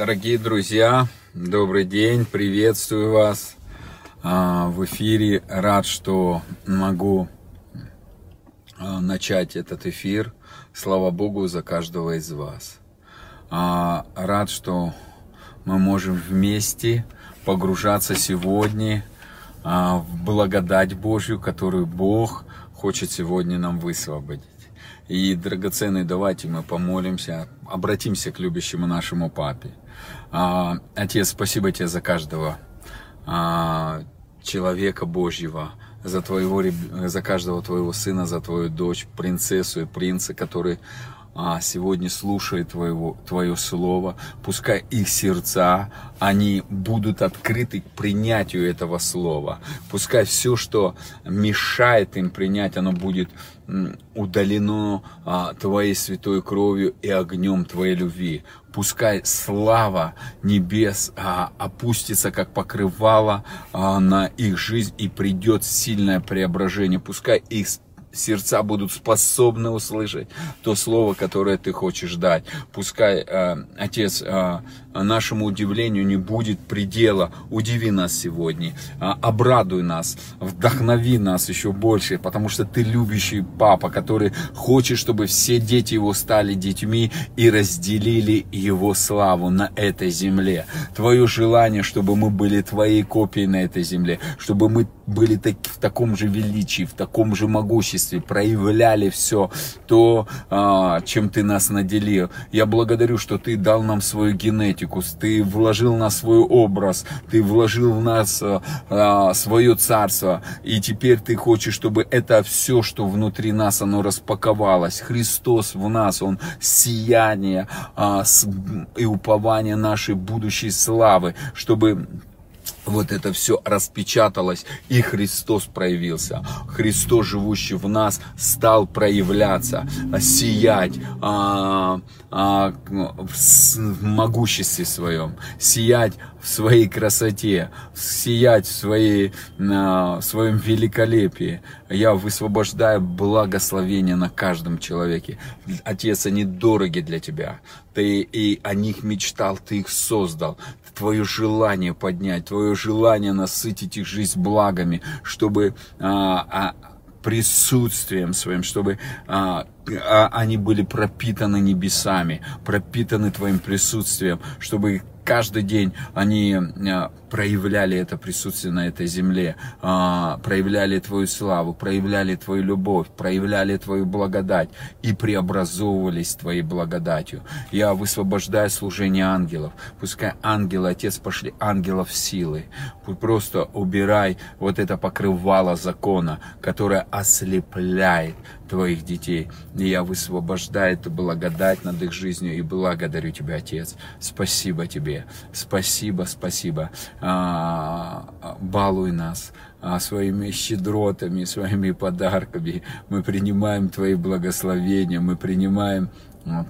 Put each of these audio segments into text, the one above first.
Дорогие друзья, добрый день, приветствую вас а, в эфире. Рад, что могу а, начать этот эфир. Слава Богу за каждого из вас. А, рад, что мы можем вместе погружаться сегодня в благодать Божью, которую Бог хочет сегодня нам высвободить. И, драгоценный, давайте мы помолимся, обратимся к любящему нашему папе. А, Отец, спасибо тебе за каждого а, человека Божьего, за, твоего, за каждого твоего сына, за твою дочь, принцессу и принца, который а, сегодня слушает твоего, Твое Слово, пускай их сердца, они будут открыты к принятию этого Слова. Пускай все, что мешает им принять, оно будет удалено а, Твоей святой кровью и огнем Твоей любви. Пускай слава небес а, опустится, как покрывало а, на их жизнь и придет сильное преображение. Пускай их сердца будут способны услышать то слово, которое ты хочешь дать. Пускай, э, Отец, э, нашему удивлению не будет предела. Удиви нас сегодня, э, обрадуй нас, вдохнови нас еще больше, потому что ты любящий папа, который хочет, чтобы все дети его стали детьми и разделили его славу на этой земле. Твое желание, чтобы мы были твоей копией на этой земле, чтобы мы были так, в таком же величии, в таком же могуществе, проявляли все то, а, чем ты нас наделил. Я благодарю, что ты дал нам свою генетику, ты вложил в нас свой образ, ты вложил в нас а, а, свое царство, и теперь ты хочешь, чтобы это все, что внутри нас, оно распаковалось. Христос в нас, Он сияние и упование нашей будущей славы, чтобы вот это все распечаталось, и Христос проявился. Христос, живущий в нас, стал проявляться, сиять а, а, в могуществе своем, сиять в своей красоте, сиять в, своей, в своем великолепии. Я высвобождаю благословение на каждом человеке. Отец, они дороги для тебя. Ты и о них мечтал, ты их создал. Твое желание поднять, твое желание насытить их жизнь благами, чтобы а, а, присутствием своим, чтобы а, а, они были пропитаны небесами, пропитаны Твоим присутствием, чтобы каждый день они а, проявляли это присутствие на этой земле, а, проявляли Твою славу, проявляли Твою любовь, проявляли Твою благодать и преобразовывались Твоей благодатью. Я высвобождаю служение ангелов. Пускай ангелы, Отец, пошли ангелов силы. Просто убирай вот это покрывало закона, которое ослепляет Твоих детей. И я высвобождаю эту благодать над их жизнью и благодарю Тебя, Отец. Спасибо Тебе. Спасибо, спасибо. А, балуй нас а, своими щедротами, своими подарками. Мы принимаем Твои благословения, мы принимаем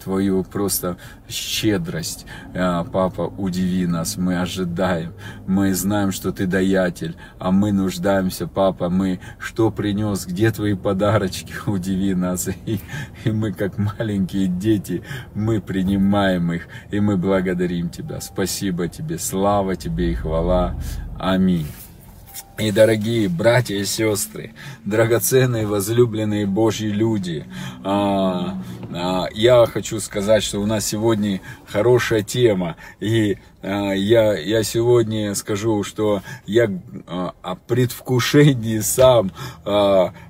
Твою просто щедрость. А, папа, удиви нас, мы ожидаем. Мы знаем, что Ты даятель, а мы нуждаемся, Папа, мы что принес, где Твои подарочки, удиви нас. И, и мы, как маленькие дети, мы принимаем их, и мы благодарим Тебя. Спасибо Тебе, слава Тебе и хвала. Аминь. И дорогие братья и сестры, драгоценные, возлюбленные Божьи люди, а, а, я хочу сказать, что у нас сегодня хорошая тема, и а, я, я сегодня скажу, что я о предвкушении сам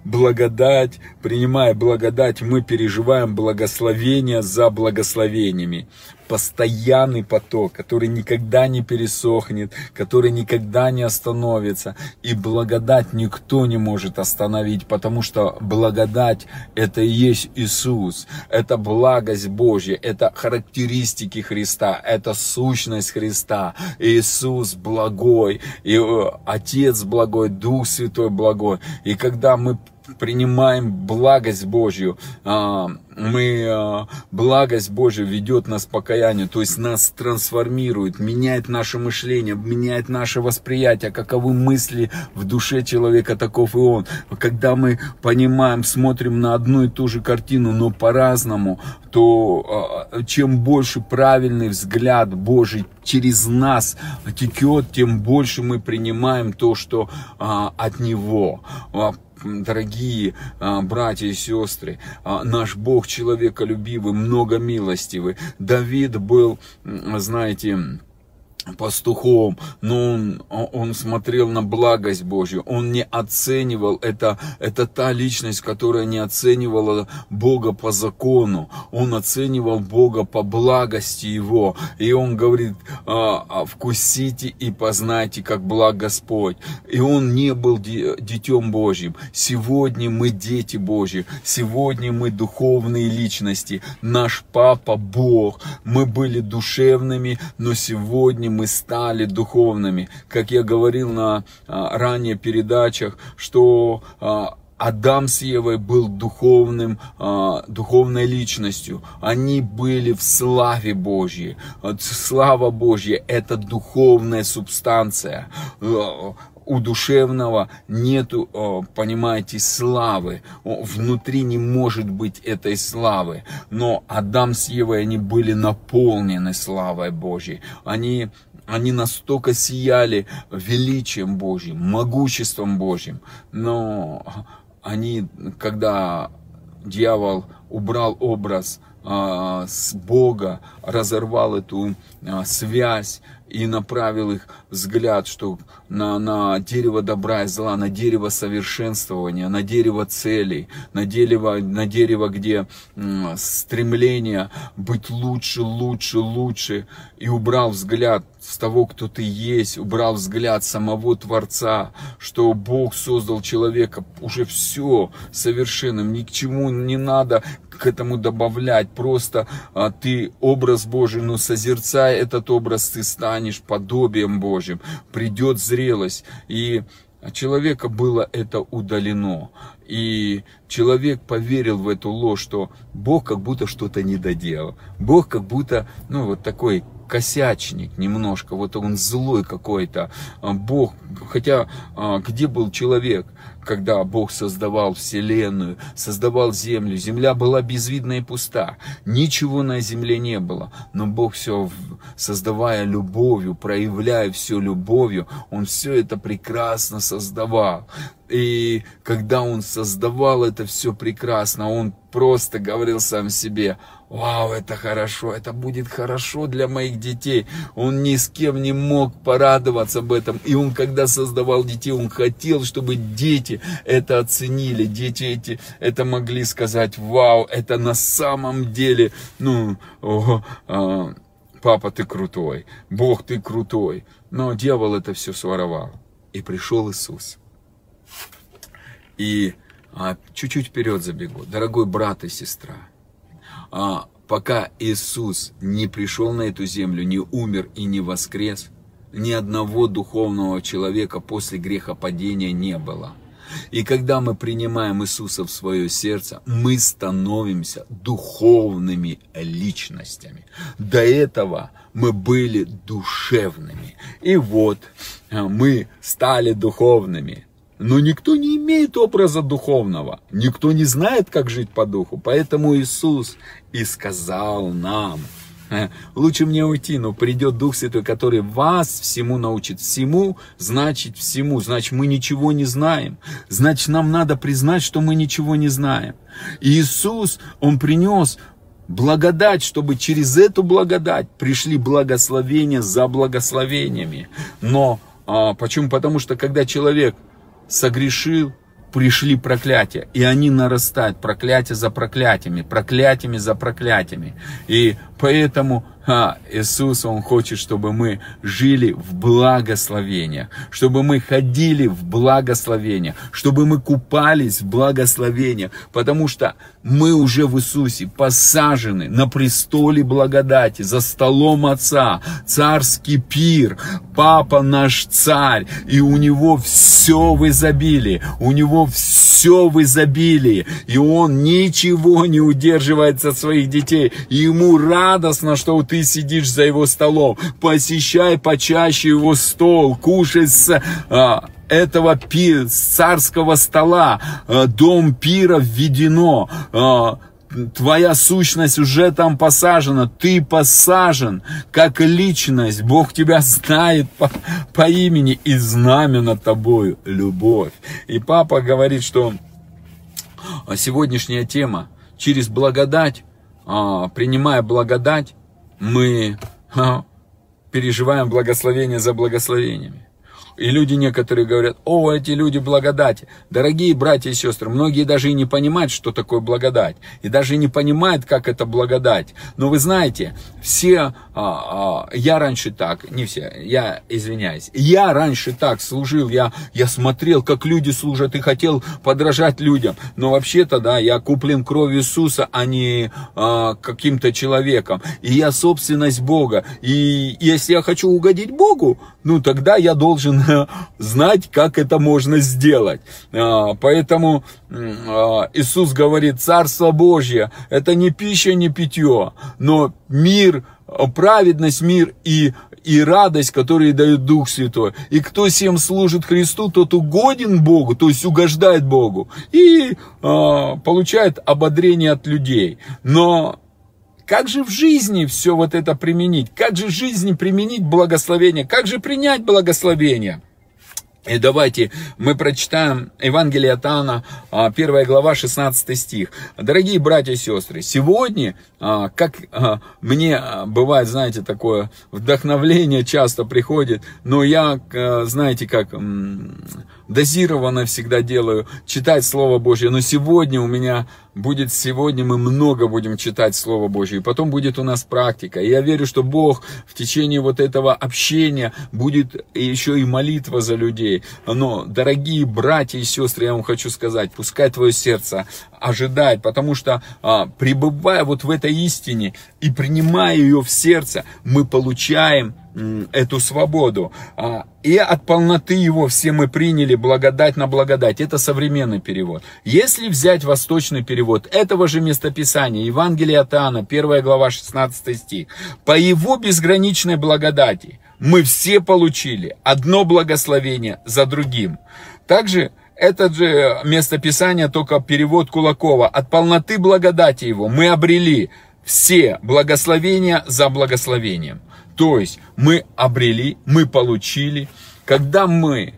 благодать, принимая благодать, мы переживаем благословение за благословениями постоянный поток, который никогда не пересохнет, который никогда не остановится. И благодать никто не может остановить, потому что благодать это и есть Иисус, это благость Божья, это характеристики Христа, это сущность Христа. Иисус благой, и э, Отец благой, Дух Святой благой. И когда мы принимаем благость Божью, а, мы а, благость Божия ведет нас к покаянию, то есть нас трансформирует, меняет наше мышление, меняет наше восприятие, каковы мысли в душе человека, таков и он. Когда мы понимаем, смотрим на одну и ту же картину, но по-разному, то а, чем больше правильный взгляд Божий через нас текет, тем больше мы принимаем то, что от Него дорогие а, братья и сестры, а, наш Бог человеколюбивый, многомилостивый. Давид был, знаете, пастухом, но он, он смотрел на благость Божью, он не оценивал, это, это та личность, которая не оценивала Бога по закону, он оценивал Бога по благости Его, и он говорит, «А, а, вкусите и познайте, как благ Господь, и он не был детем Божьим, сегодня мы дети Божьи, сегодня мы духовные личности, наш Папа Бог, мы были душевными, но сегодня мы стали духовными. Как я говорил на а, ранее передачах, что а, Адам с Евой был духовным, а, духовной личностью. Они были в славе Божьей. Слава Божья – это духовная субстанция у душевного нету, понимаете, славы. Внутри не может быть этой славы. Но Адам с Евой, они были наполнены славой Божьей. Они они настолько сияли величием Божьим, могуществом Божьим. Но они, когда дьявол убрал образ с Бога, разорвал эту а, связь и направил их взгляд, что на, на дерево добра и зла, на дерево совершенствования, на дерево целей, на дерево, на дерево, где стремление быть лучше, лучше, лучше, и убрал взгляд с того, кто ты есть, убрал взгляд самого Творца, что Бог создал человека уже все совершенным, ни к чему не надо к этому добавлять, просто а, ты образ Божий, но созерцая этот образ, ты станешь подобием Божьим, придет зрелость, и человека было это удалено. И человек поверил в эту ложь, что Бог как будто что-то не доделал. Бог как будто, ну, вот такой косячник немножко, вот он злой какой-то. А, Бог, хотя а, где был человек, когда Бог создавал вселенную, создавал землю, земля была безвидна и пуста, ничего на земле не было, но Бог все, создавая любовью, проявляя все любовью, Он все это прекрасно создавал. И когда Он создавал это все прекрасно, Он просто говорил сам себе, Вау, это хорошо, это будет хорошо для моих детей. Он ни с кем не мог порадоваться об этом. И он, когда создавал детей, он хотел, чтобы дети это оценили. Дети эти это могли сказать, вау, это на самом деле, ну, о, а, папа, ты крутой, Бог, ты крутой. Но дьявол это все своровал. И пришел Иисус. И а, чуть-чуть вперед забегу. Дорогой брат и сестра, а, пока Иисус не пришел на эту землю, не умер и не воскрес, ни одного духовного человека после грехопадения не было. И когда мы принимаем Иисуса в свое сердце, мы становимся духовными личностями. До этого мы были душевными. И вот а, мы стали духовными. Но никто не имеет образа духовного. Никто не знает, как жить по духу. Поэтому Иисус и сказал нам, «Э, лучше мне уйти, но придет Дух Святой, который вас всему научит. Всему значит всему. Значит, мы ничего не знаем. Значит, нам надо признать, что мы ничего не знаем. И Иисус, Он принес благодать, чтобы через эту благодать пришли благословения за благословениями. Но а, почему? Потому что когда человек согрешил, пришли проклятия, и они нарастают, проклятия за проклятиями, проклятиями за проклятиями. И Поэтому а, Иисус, Он хочет, чтобы мы жили в благословениях, чтобы мы ходили в благословениях, чтобы мы купались в благословениях, потому что мы уже в Иисусе посажены на престоле благодати, за столом Отца, царский пир, Папа наш царь, и у Него все в изобилии, у Него все в изобилии, и Он ничего не удерживает от своих детей, и Ему радостно, что ты сидишь за Его столом, посещай почаще Его стол, кушай с... А, этого пи, царского стола, а, дом пира введено, а, твоя сущность уже там посажена, ты посажен как личность, Бог тебя знает по, по имени и знамя над тобою любовь. И папа говорит, что сегодняшняя тема через благодать, принимая благодать, мы переживаем благословение за благословениями. И люди некоторые говорят, о, эти люди благодати. Дорогие братья и сестры, многие даже и не понимают, что такое благодать. И даже не понимают, как это благодать. Но вы знаете, все, а, а, я раньше так, не все, я извиняюсь, я раньше так служил, я, я смотрел, как люди служат и хотел подражать людям. Но вообще-то, да, я куплен кровью Иисуса, а не а, каким-то человеком. И я собственность Бога. И если я хочу угодить Богу, ну тогда я должен знать, как это можно сделать. А, поэтому а, Иисус говорит, Царство Божье, это не пища, не питье, но мир, праведность, мир и и радость, которые дает Дух Святой. И кто всем служит Христу, тот угоден Богу, то есть угождает Богу и э, получает ободрение от людей. Но как же в жизни все вот это применить? Как же в жизни применить благословение? Как же принять благословение? И давайте мы прочитаем Евангелие от Иоанна, 1 глава, 16 стих. Дорогие братья и сестры, сегодня, а, как а, мне бывает, знаете, такое вдохновление часто приходит, но я, знаете, как дозированно всегда делаю, читать Слово Божье. Но сегодня у меня будет, сегодня мы много будем читать Слово Божье. И потом будет у нас практика. И я верю, что Бог в течение вот этого общения будет еще и молитва за людей. Но, дорогие братья и сестры, я вам хочу сказать, пускай твое сердце ожидает, потому что а, пребывая вот в этой истине и принимая ее в сердце, мы получаем эту свободу. А, и от полноты его все мы приняли благодать на благодать. Это современный перевод. Если взять восточный перевод этого же местописания, Евангелие от Иоанна, 1 глава, 16 стих, по его безграничной благодати мы все получили одно благословение за другим. Также это же местописание, только перевод Кулакова. От полноты благодати его мы обрели все благословения за благословением. То есть мы обрели, мы получили. Когда мы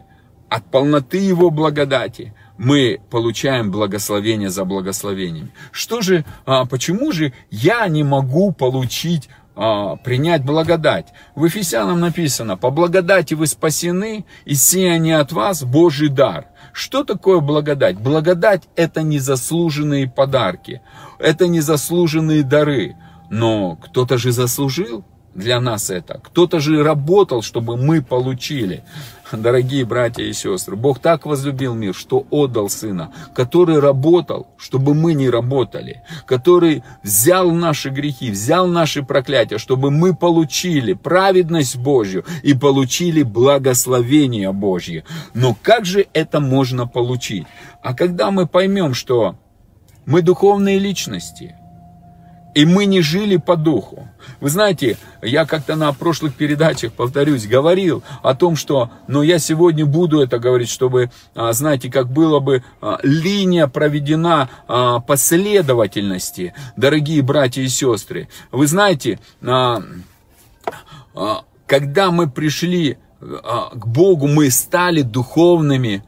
от полноты Его благодати, мы получаем благословение за благословением. Что же, а, почему же я не могу получить а, принять благодать. В Ефесянам написано, по благодати вы спасены, и сия не от вас Божий дар. Что такое благодать? Благодать это незаслуженные подарки, это незаслуженные дары. Но кто-то же заслужил, для нас это. Кто-то же работал, чтобы мы получили. Дорогие братья и сестры, Бог так возлюбил мир, что отдал Сына, который работал, чтобы мы не работали, который взял наши грехи, взял наши проклятия, чтобы мы получили праведность Божью и получили благословение Божье. Но как же это можно получить? А когда мы поймем, что мы духовные личности – и мы не жили по духу. Вы знаете, я как-то на прошлых передачах, повторюсь, говорил о том, что, но я сегодня буду это говорить, чтобы, а, знаете, как было бы а, линия проведена а, последовательности, дорогие братья и сестры. Вы знаете, когда мы пришли к Богу, мы стали духовными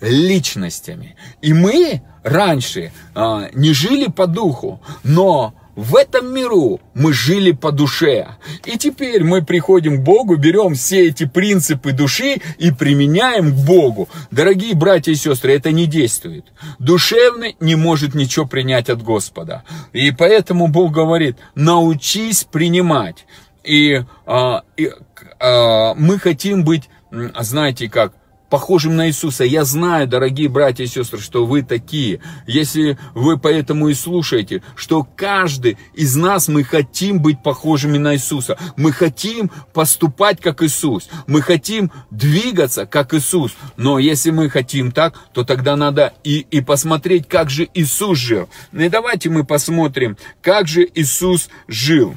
личностями. И мы раньше а, не жили по духу, но в этом миру мы жили по душе. И теперь мы приходим к Богу, берем все эти принципы души и применяем к Богу. Дорогие братья и сестры, это не действует. Душевный не может ничего принять от Господа. И поэтому Бог говорит, научись принимать. И, а, и а, мы хотим быть, знаете как, похожим на Иисуса. Я знаю, дорогие братья и сестры, что вы такие. Если вы поэтому и слушаете, что каждый из нас, мы хотим быть похожими на Иисуса. Мы хотим поступать как Иисус. Мы хотим двигаться как Иисус. Но если мы хотим так, то тогда надо и, и посмотреть, как же Иисус жил. Ну и давайте мы посмотрим, как же Иисус жил.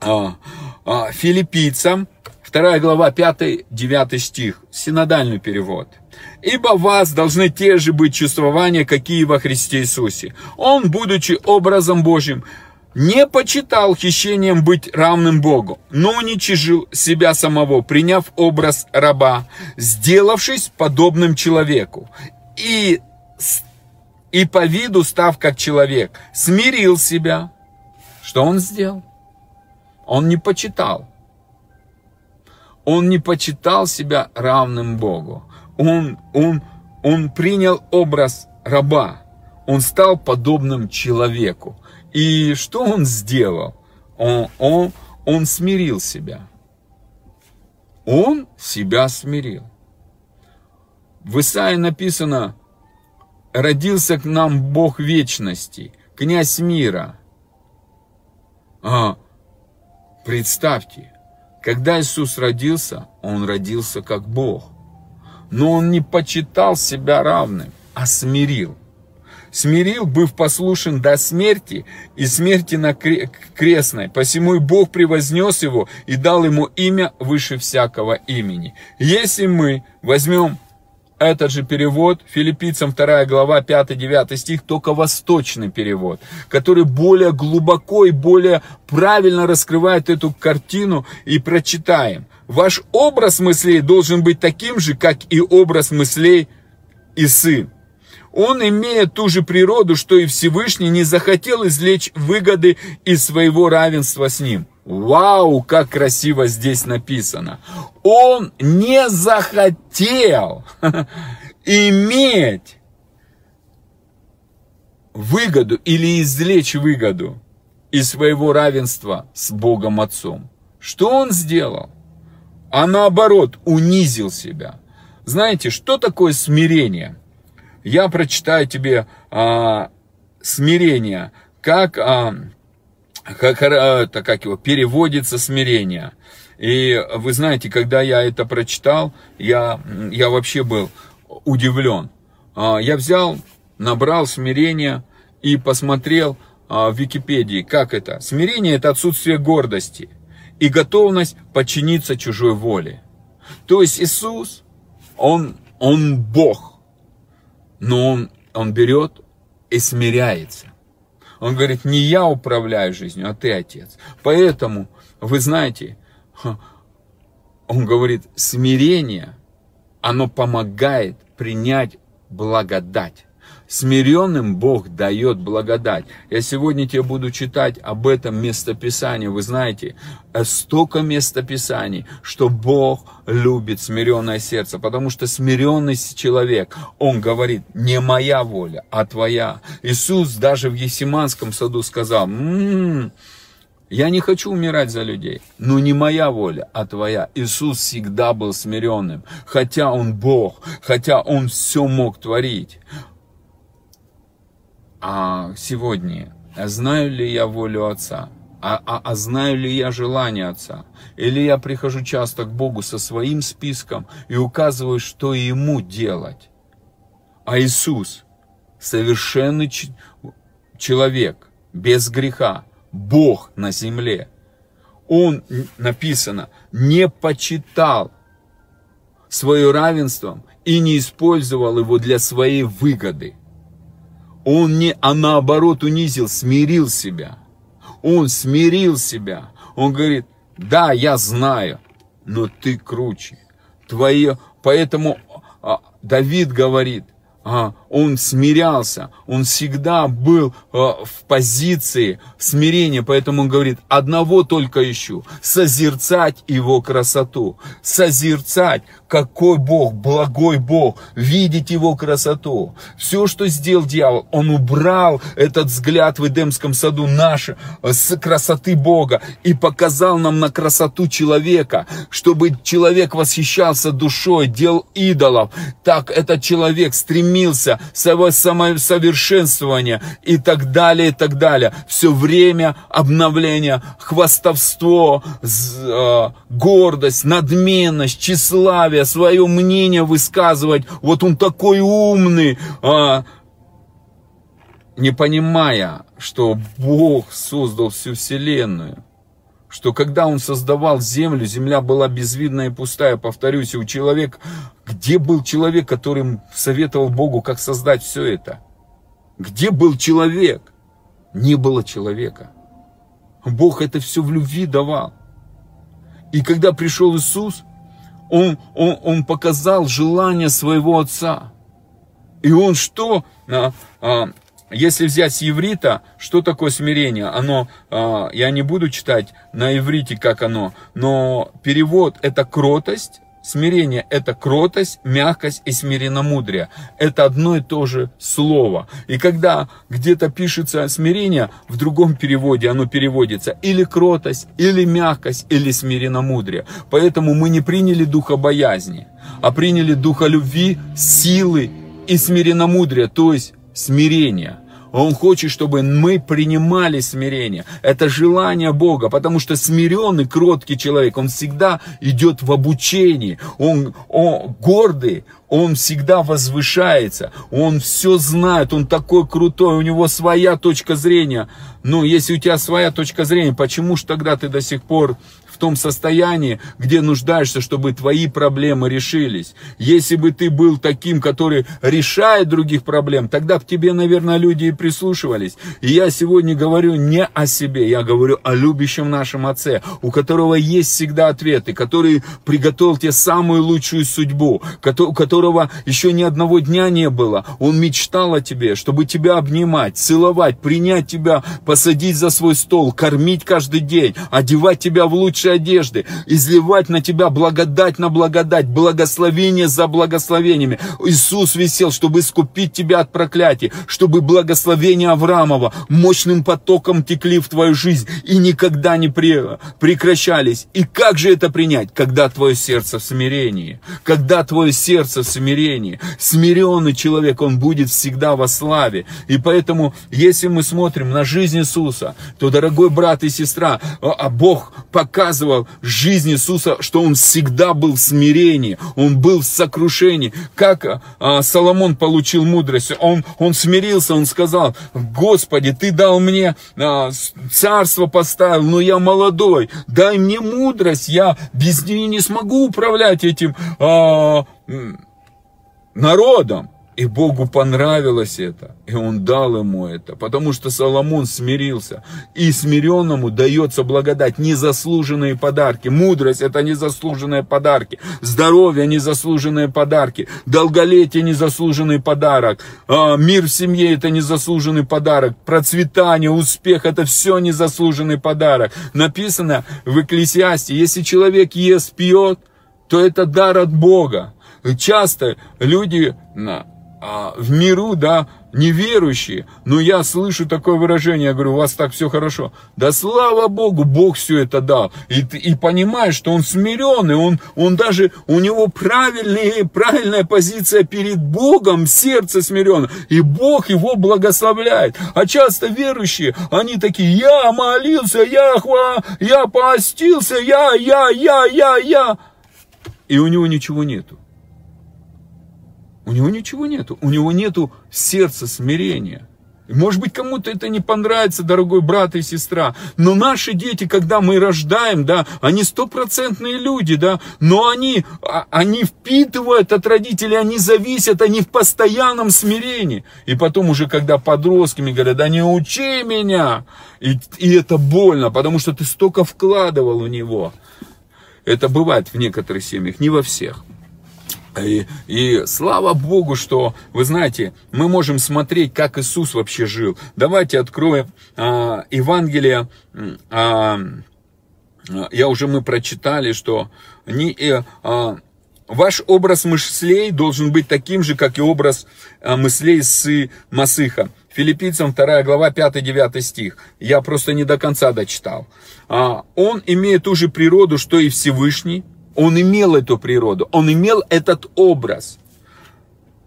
А, а, филиппийцам Вторая глава, 5-9 стих, синодальный перевод. «Ибо вас должны те же быть чувствования, какие во Христе Иисусе. Он, будучи образом Божьим, не почитал хищением быть равным Богу, но уничижил себя самого, приняв образ раба, сделавшись подобным человеку, и, и по виду став как человек, смирил себя. Что он сделал? Он не почитал. Он не почитал себя равным Богу. Он, он, он принял образ раба. Он стал подобным человеку. И что он сделал? Он, он, он смирил себя. Он себя смирил. В Исаии написано, родился к нам Бог вечности, князь мира. А, представьте, когда Иисус родился, Он родился как Бог. Но Он не почитал себя равным, а смирил. Смирил, быв послушен до смерти и смерти на крестной. Посему и Бог превознес его и дал ему имя выше всякого имени. Если мы возьмем этот же перевод, филиппийцам 2 глава 5-9 стих, только восточный перевод, который более глубоко и более правильно раскрывает эту картину и прочитаем. Ваш образ мыслей должен быть таким же, как и образ мыслей и сын. Он, имея ту же природу, что и Всевышний, не захотел извлечь выгоды из своего равенства с ним. Вау, как красиво здесь написано. Он не захотел иметь выгоду или извлечь выгоду из своего равенства с Богом Отцом. Что он сделал? А наоборот, унизил себя. Знаете, что такое смирение? Я прочитаю тебе а, смирение, как а, как, это, как его, переводится смирение. И вы знаете, когда я это прочитал, я, я вообще был удивлен. А, я взял, набрал смирение и посмотрел а, в Википедии, как это. Смирение – это отсутствие гордости и готовность подчиниться чужой воле. То есть Иисус, Он, он Бог, но Он, он берет и смиряется. Он говорит, не я управляю жизнью, а ты отец. Поэтому, вы знаете, он говорит, смирение, оно помогает принять благодать. Смиренным Бог дает благодать. Я сегодня тебе буду читать об этом местописании. Вы знаете, э, столько местописаний, что Бог любит смиренное сердце. Потому что смиренный человек, он говорит, не моя воля, а твоя. Иисус даже в Есиманском саду сказал, м-м, я не хочу умирать за людей, но не моя воля, а твоя. Иисус всегда был смиренным, хотя Он Бог, хотя Он все мог творить а сегодня, а знаю ли я волю Отца, а, а, а знаю ли я желание Отца, или я прихожу часто к Богу со своим списком и указываю, что Ему делать. А Иисус, совершенный человек, без греха, Бог на земле, Он, написано, не почитал свое равенство и не использовал его для своей выгоды. Он не, а наоборот унизил, смирил себя. Он смирил себя. Он говорит, да, я знаю, но ты круче. Твое, поэтому а, Давид говорит, а, он смирялся, он всегда был а, в позиции смирения, поэтому он говорит, одного только ищу, созерцать его красоту, созерцать, какой Бог, благой Бог, видеть его красоту. Все, что сделал дьявол, он убрал этот взгляд в Эдемском саду наш, с красоты Бога и показал нам на красоту человека, чтобы человек восхищался душой, делал идолов. Так этот человек стремился самосовершенствования и так далее, и так далее. Все время обновления, хвастовство, а, гордость, надменность, тщеславие, свое мнение высказывать. Вот он такой умный, а, не понимая, что Бог создал всю Вселенную что когда он создавал землю, земля была безвидная и пустая. Повторюсь, у человека, где был человек, который советовал Богу, как создать все это? Где был человек? Не было человека. Бог это все в любви давал. И когда пришел Иисус, он, он, он показал желание своего Отца. И он что? А, а, если взять с иврита, что такое смирение? Оно, э, я не буду читать на иврите, как оно, но перевод это кротость, смирение это кротость, мягкость и смиренномудрие. Это одно и то же слово. И когда где-то пишется смирение, в другом переводе оно переводится или кротость, или мягкость, или смиренномудрие. Поэтому мы не приняли духа боязни, а приняли духа любви, силы и смиренномудрия, то есть смирения. Он хочет, чтобы мы принимали смирение. Это желание Бога, потому что смиренный, кроткий человек, он всегда идет в обучении. Он, он гордый, он всегда возвышается, он все знает, он такой крутой, у него своя точка зрения. Ну, если у тебя своя точка зрения, почему же тогда ты до сих пор том состоянии, где нуждаешься, чтобы твои проблемы решились. Если бы ты был таким, который решает других проблем, тогда к тебе, наверное, люди и прислушивались. И я сегодня говорю не о себе, я говорю о любящем нашем Отце, у которого есть всегда ответы, который приготовил тебе самую лучшую судьбу, у которого еще ни одного дня не было. Он мечтал о тебе, чтобы тебя обнимать, целовать, принять тебя, посадить за свой стол, кормить каждый день, одевать тебя в лучшее одежды, изливать на тебя благодать на благодать, благословение за благословениями. Иисус висел, чтобы искупить тебя от проклятий, чтобы благословения Авраамова мощным потоком текли в твою жизнь и никогда не прекращались. И как же это принять, когда твое сердце в смирении? Когда твое сердце в смирении? Смиренный человек, он будет всегда во славе. И поэтому, если мы смотрим на жизнь Иисуса, то, дорогой брат и сестра, а Бог показывает показывал жизнь Иисуса, что он всегда был в смирении, он был в сокрушении. Как а, Соломон получил мудрость? Он, он смирился, он сказал, Господи, ты дал мне а, царство поставил, но я молодой, дай мне мудрость, я без нее не смогу управлять этим а, народом. И Богу понравилось это, и Он дал ему это, потому что Соломон смирился. И смиренному дается благодать, незаслуженные подарки. Мудрость – это незаслуженные подарки. Здоровье – незаслуженные подарки. Долголетие – незаслуженный подарок. А, мир в семье – это незаслуженный подарок. Процветание, успех – это все незаслуженный подарок. Написано в Экклесиасте, если человек ест, пьет, то это дар от Бога. Часто люди а, в миру, да, неверующие, но я слышу такое выражение, я говорю, у вас так все хорошо. Да слава Богу, Бог все это дал. И, и понимаешь, что он смиренный, он, он даже, у него правильная, правильная позиция перед Богом, сердце смиренно, и Бог его благословляет. А часто верующие, они такие, я молился, я, хва, я постился, я, я, я, я, я. И у него ничего нету. У него ничего нету. У него нету сердца смирения. Может быть, кому-то это не понравится, дорогой брат и сестра. Но наши дети, когда мы рождаем, да, они стопроцентные люди, да, но они, а, они впитывают от родителей, они зависят, они в постоянном смирении. И потом уже, когда подростками говорят, да не учи меня. И, и это больно, потому что ты столько вкладывал в него. Это бывает в некоторых семьях, не во всех. И, и слава Богу, что, вы знаете, мы можем смотреть, как Иисус вообще жил. Давайте откроем а, Евангелие. А, я уже мы прочитали, что не, э, а, ваш образ мыслей должен быть таким же, как и образ а, мыслей с Масыха. Филиппийцам 2 глава 5-9 стих. Я просто не до конца дочитал. А, он имеет ту же природу, что и Всевышний, он имел эту природу, он имел этот образ.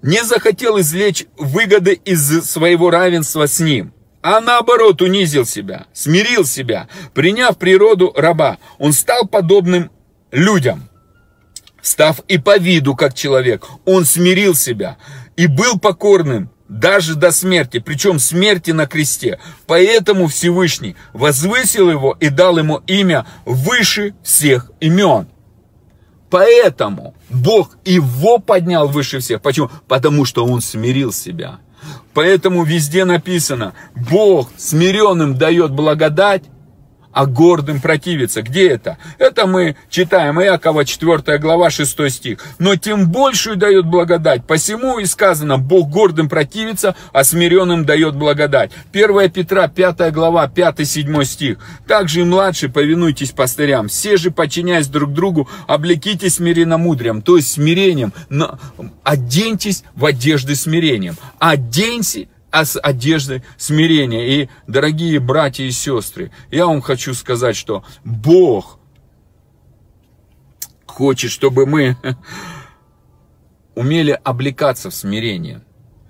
Не захотел извлечь выгоды из своего равенства с ним, а наоборот унизил себя, смирил себя, приняв природу раба. Он стал подобным людям. Став и по виду как человек, он смирил себя и был покорным даже до смерти, причем смерти на кресте. Поэтому Всевышний возвысил его и дал ему имя выше всех имен. Поэтому Бог его поднял выше всех. Почему? Потому что он смирил себя. Поэтому везде написано, Бог смиренным дает благодать, а гордым противится. Где это? Это мы читаем Иакова 4 глава 6 стих. Но тем большую дает благодать. Посему и сказано, Бог гордым противится, а смиренным дает благодать. 1 Петра 5 глава 5-7 стих. Также и младшие повинуйтесь пастырям. Все же, подчиняясь друг другу, облекитесь смиренномудрием, то есть смирением. Оденьтесь в одежды смирением. Оденься а с одеждой смирения. И, дорогие братья и сестры, я вам хочу сказать, что Бог хочет, чтобы мы умели облекаться в смирение.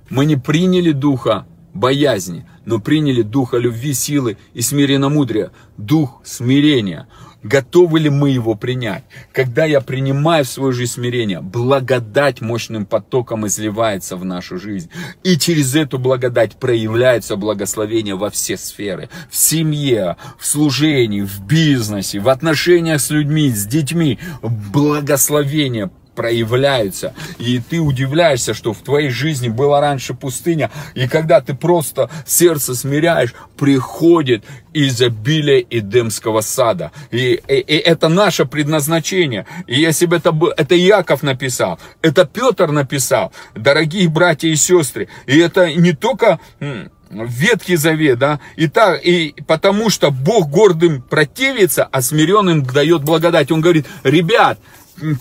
Мы не приняли духа боязни, но приняли духа любви, силы и смиренномудрия, дух смирения. Готовы ли мы его принять? Когда я принимаю в свою жизнь смирение, благодать мощным потоком изливается в нашу жизнь. И через эту благодать проявляется благословение во все сферы. В семье, в служении, в бизнесе, в отношениях с людьми, с детьми. Благословение проявляются. И ты удивляешься, что в твоей жизни была раньше пустыня, и когда ты просто сердце смиряешь, приходит изобилие Эдемского сада. И, и, и это наше предназначение. И если бы это, был, это Яков написал, это Петр написал, дорогие братья и сестры. И это не только... Ветхий Завет, да, и так, и потому что Бог гордым противится, а смиренным дает благодать. Он говорит, ребят,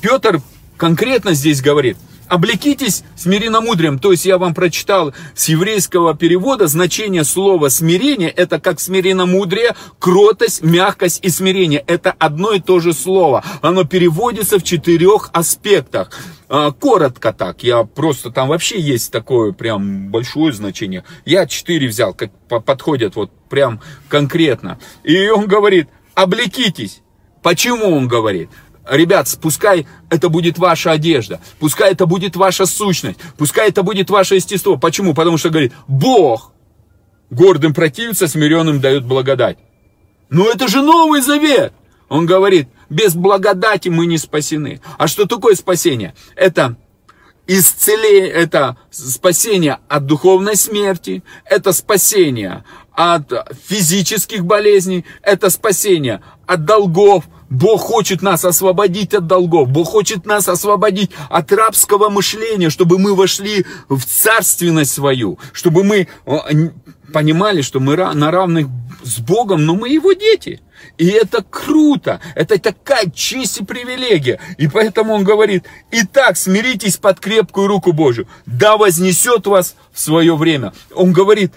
Петр конкретно здесь говорит, облекитесь смиренномудрием. То есть я вам прочитал с еврейского перевода значение слова смирение. Это как смиренномудрие, кротость, мягкость и смирение. Это одно и то же слово. Оно переводится в четырех аспектах. А, коротко так, я просто, там вообще есть такое прям большое значение. Я четыре взял, как подходят вот прям конкретно. И он говорит, облекитесь. Почему он говорит? Ребят, пускай это будет ваша одежда, пускай это будет ваша сущность, пускай это будет ваше естество. Почему? Потому что говорит, Бог гордым противится, смиренным дает благодать. Но это же Новый Завет. Он говорит, без благодати мы не спасены. А что такое спасение? Это исцеление, это спасение от духовной смерти, это спасение от физических болезней, это спасение от долгов, Бог хочет нас освободить от долгов. Бог хочет нас освободить от рабского мышления, чтобы мы вошли в царственность свою, чтобы мы понимали, что мы на равных с Богом, но мы его дети. И это круто, это такая честь и привилегия. И поэтому он говорит, итак, смиритесь под крепкую руку Божию, да вознесет вас в свое время. Он говорит,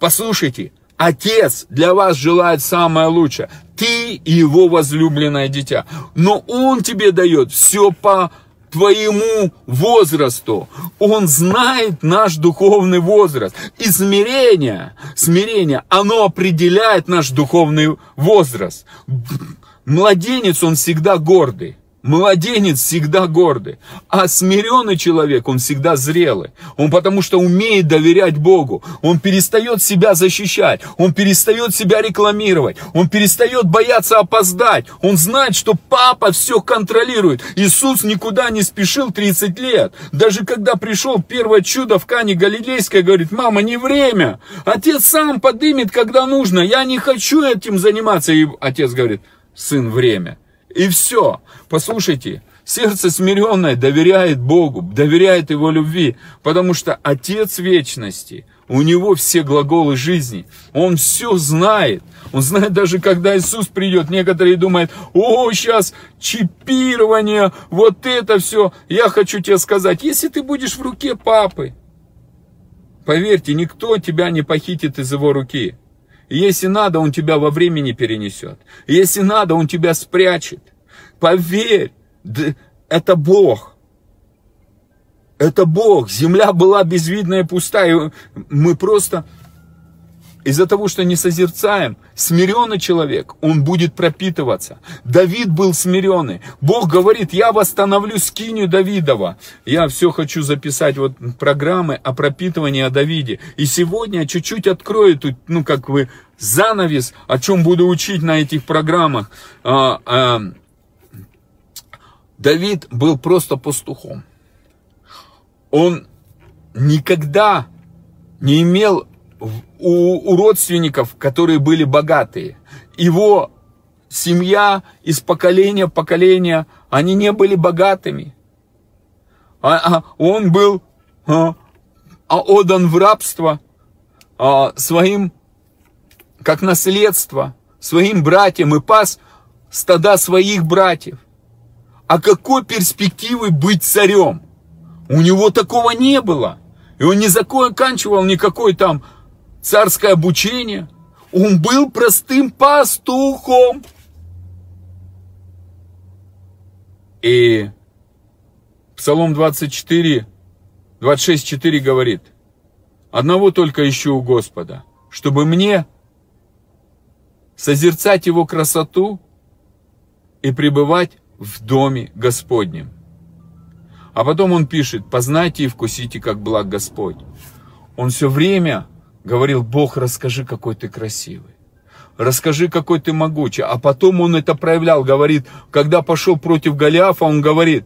послушайте, Отец для вас желает самое лучшее. Ты его возлюбленное дитя. Но он тебе дает все по твоему возрасту. Он знает наш духовный возраст. И смирение, смирение, оно определяет наш духовный возраст. Младенец, он всегда гордый. Младенец всегда гордый, а смиренный человек, он всегда зрелый. Он потому что умеет доверять Богу. Он перестает себя защищать, он перестает себя рекламировать, он перестает бояться опоздать. Он знает, что папа все контролирует. Иисус никуда не спешил 30 лет. Даже когда пришел первое чудо в Кане Галилейской, говорит, мама, не время. Отец сам подымет, когда нужно. Я не хочу этим заниматься. И отец говорит, сын, время. И все. Послушайте, Сердце смиренное доверяет Богу, доверяет Его любви, потому что Отец Вечности, у Него все глаголы жизни, Он все знает. Он знает даже, когда Иисус придет. Некоторые думают, о, сейчас чипирование, вот это все. Я хочу тебе сказать, если ты будешь в руке папы, поверьте, никто тебя не похитит из его руки. Если надо, он тебя во времени перенесет. если надо, он тебя спрячет. Поверь, это Бог. Это Бог. Земля была безвидная пустая. Мы просто из-за того, что не созерцаем, смиренный человек, он будет пропитываться. Давид был смиренный. Бог говорит, я восстановлю скинию Давидова. Я все хочу записать вот программы о пропитывании о Давиде. И сегодня чуть-чуть открою тут, ну как вы, занавес, о чем буду учить на этих программах. А, а, Давид был просто пастухом. Он никогда не имел у, у родственников, которые были богатые. Его семья из поколения в поколение, они не были богатыми. А, а он был а, а отдан в рабство а, своим, как наследство, своим братьям и пас стада своих братьев. А какой перспективы быть царем? У него такого не было. И он не заканчивал никакой там царское обучение. Он был простым пастухом. И Псалом 24, 26, 4 говорит, «Одного только ищу у Господа, чтобы мне созерцать Его красоту и пребывать в доме Господнем». А потом он пишет, «Познайте и вкусите, как благ Господь». Он все время говорил, Бог, расскажи, какой ты красивый. Расскажи, какой ты могучий. А потом он это проявлял, говорит, когда пошел против Голиафа, он говорит,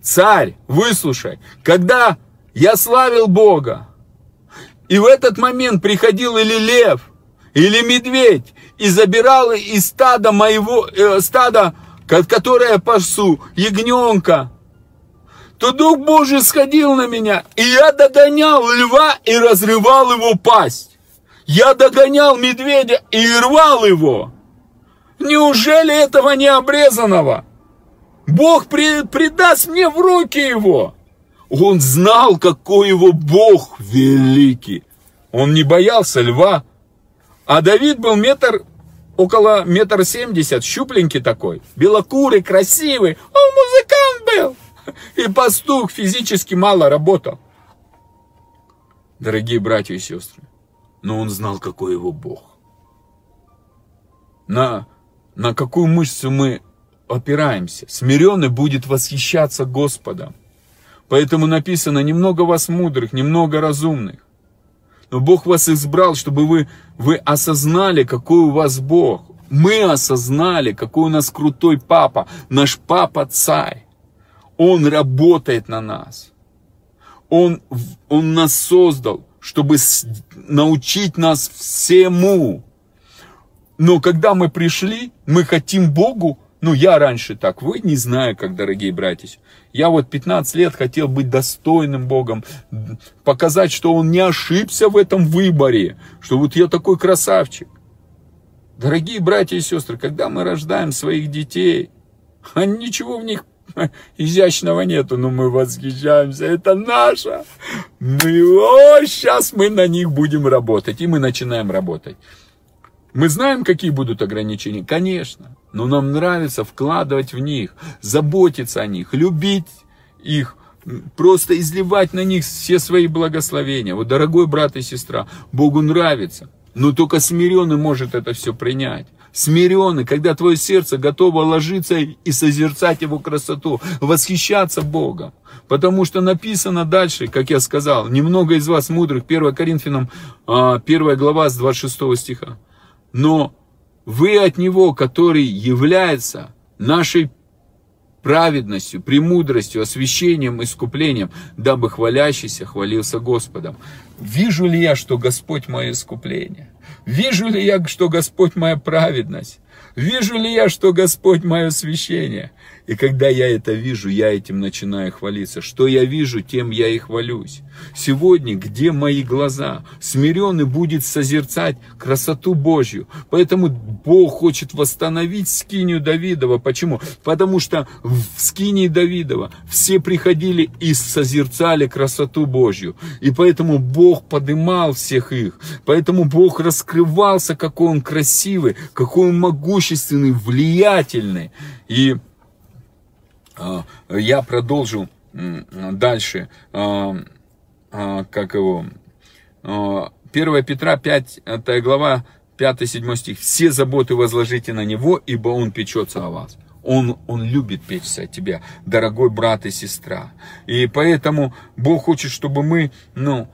царь, выслушай, когда я славил Бога, и в этот момент приходил или лев, или медведь, и забирал из стада моего, э, стада, которое пасу, ягненка, то Дух Божий сходил на меня, и я догонял льва и разрывал его пасть. Я догонял медведя и рвал его. Неужели этого не обрезанного? Бог при, придаст мне в руки его. Он знал, какой его Бог великий. Он не боялся льва. А Давид был метр, около метр семьдесят, щупленький такой, белокурый, красивый. Он музыкант был. И пастух физически мало работал. Дорогие братья и сестры, но он знал, какой его Бог. На, на какую мышцу мы опираемся. Смиренный будет восхищаться Господом. Поэтому написано, немного вас мудрых, немного разумных. Но Бог вас избрал, чтобы вы, вы осознали, какой у вас Бог. Мы осознали, какой у нас крутой папа. Наш папа царь. Он работает на нас. Он, он нас создал, чтобы научить нас всему. Но когда мы пришли, мы хотим Богу, ну я раньше так, вы не знаю, как, дорогие братья. Я вот 15 лет хотел быть достойным Богом, показать, что Он не ошибся в этом выборе, что вот я такой красавчик. Дорогие братья и сестры, когда мы рождаем своих детей, ничего в них изящного нету, но мы восхищаемся, это наше. Мы, о, сейчас мы на них будем работать, и мы начинаем работать. Мы знаем, какие будут ограничения? Конечно. Но нам нравится вкладывать в них, заботиться о них, любить их, просто изливать на них все свои благословения. Вот, дорогой брат и сестра, Богу нравится, но только смиренный может это все принять смиренный, когда твое сердце готово ложиться и созерцать Его красоту, восхищаться Богом. Потому что написано дальше, как я сказал, немного из вас мудрых, 1 Коринфянам 1 а, глава с 26 стиха. Но вы от Него, который является нашей праведностью, премудростью, освящением, искуплением, дабы хвалящийся хвалился Господом. Вижу ли я, что Господь мое искупление? Вижу ли я, что Господь моя праведность? Вижу ли я, что Господь мое освящение? И когда я это вижу, я этим начинаю хвалиться. Что я вижу, тем я и хвалюсь. Сегодня, где мои глаза? Смиренный будет созерцать красоту Божью. Поэтому Бог хочет восстановить скинию Давидова. Почему? Потому что в скинии Давидова все приходили и созерцали красоту Божью. И поэтому Бог подымал всех их. Поэтому Бог раскрывался, какой Он красивый, какой Он могущественный, влиятельный. И я продолжу дальше, а, а, как его, 1 Петра 5 глава, 5-7 стих. «Все заботы возложите на Него, ибо Он печется о вас». Он, он любит печься о тебе, дорогой брат и сестра. И поэтому Бог хочет, чтобы мы ну,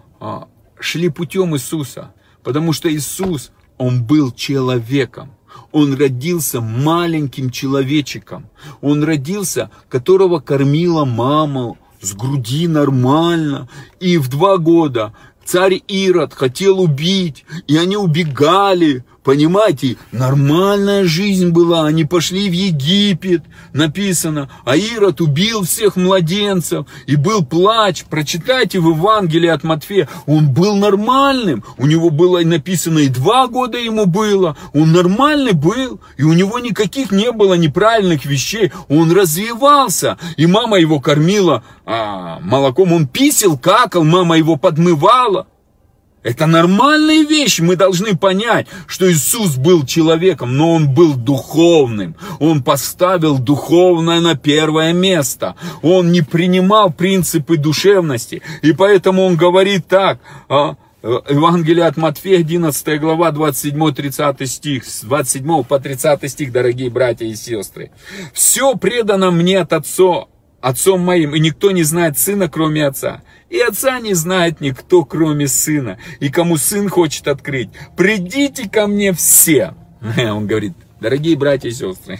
шли путем Иисуса. Потому что Иисус, Он был человеком. Он родился маленьким человечиком. Он родился, которого кормила мама с груди нормально. И в два года царь Ирод хотел убить, и они убегали, Понимаете, нормальная жизнь была, они пошли в Египет, написано, а Ирод убил всех младенцев, и был плач, прочитайте в Евангелии от Матфея, он был нормальным, у него было написано и два года ему было, он нормальный был, и у него никаких не было неправильных вещей, он развивался, и мама его кормила а, молоком, он писел, какал, мама его подмывала, это нормальная вещь. Мы должны понять, что Иисус был человеком, но Он был духовным. Он поставил духовное на первое место. Он не принимал принципы душевности. И поэтому Он говорит так, а, Евангелие от Матфея, 11 глава, 27-30 стих, с 27 по 30 стих, дорогие братья и сестры. «Все предано мне от Отца, Отцом моим, и никто не знает Сына, кроме Отца, и отца не знает никто, кроме сына. И кому сын хочет открыть, придите ко мне все. Он говорит, дорогие братья и сестры,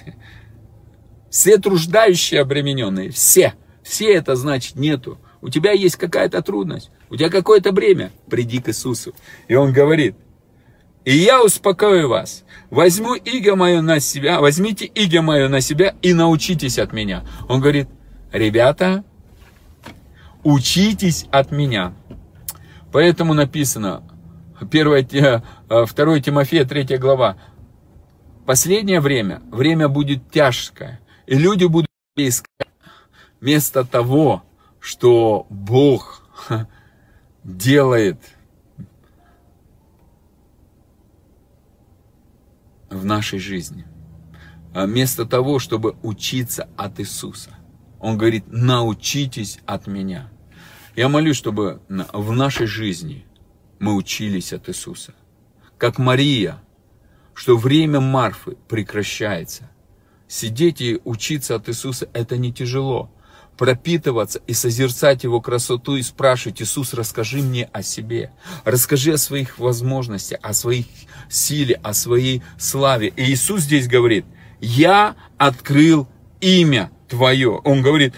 все труждающие обремененные, все, все это значит нету. У тебя есть какая-то трудность, у тебя какое-то бремя, приди к Иисусу. И он говорит, и я успокою вас, возьму иго мое на себя, возьмите иго мое на себя и научитесь от меня. Он говорит, ребята, учитесь от меня. Поэтому написано, 1, 2 э, Тимофея, 3 глава, последнее время, время будет тяжкое, и люди будут искать вместо того, что Бог делает в нашей жизни. А вместо того, чтобы учиться от Иисуса. Он говорит, научитесь от меня. Я молюсь, чтобы в нашей жизни мы учились от Иисуса. Как Мария, что время Марфы прекращается. Сидеть и учиться от Иисуса – это не тяжело. Пропитываться и созерцать Его красоту и спрашивать, Иисус, расскажи мне о себе. Расскажи о своих возможностях, о своей силе, о своей славе. И Иисус здесь говорит, я открыл имя твое. Он говорит,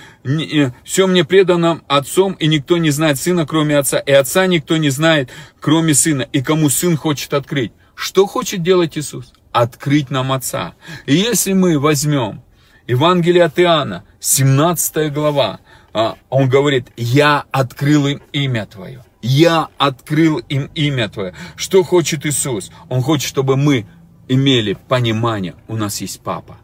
все мне предано отцом, и никто не знает сына, кроме отца, и отца никто не знает, кроме сына, и кому сын хочет открыть. Что хочет делать Иисус? Открыть нам отца. И если мы возьмем Евангелие от Иоанна, 17 глава, а, он говорит, я открыл им имя твое. Я открыл им имя твое. Что хочет Иисус? Он хочет, чтобы мы имели понимание, у нас есть папа.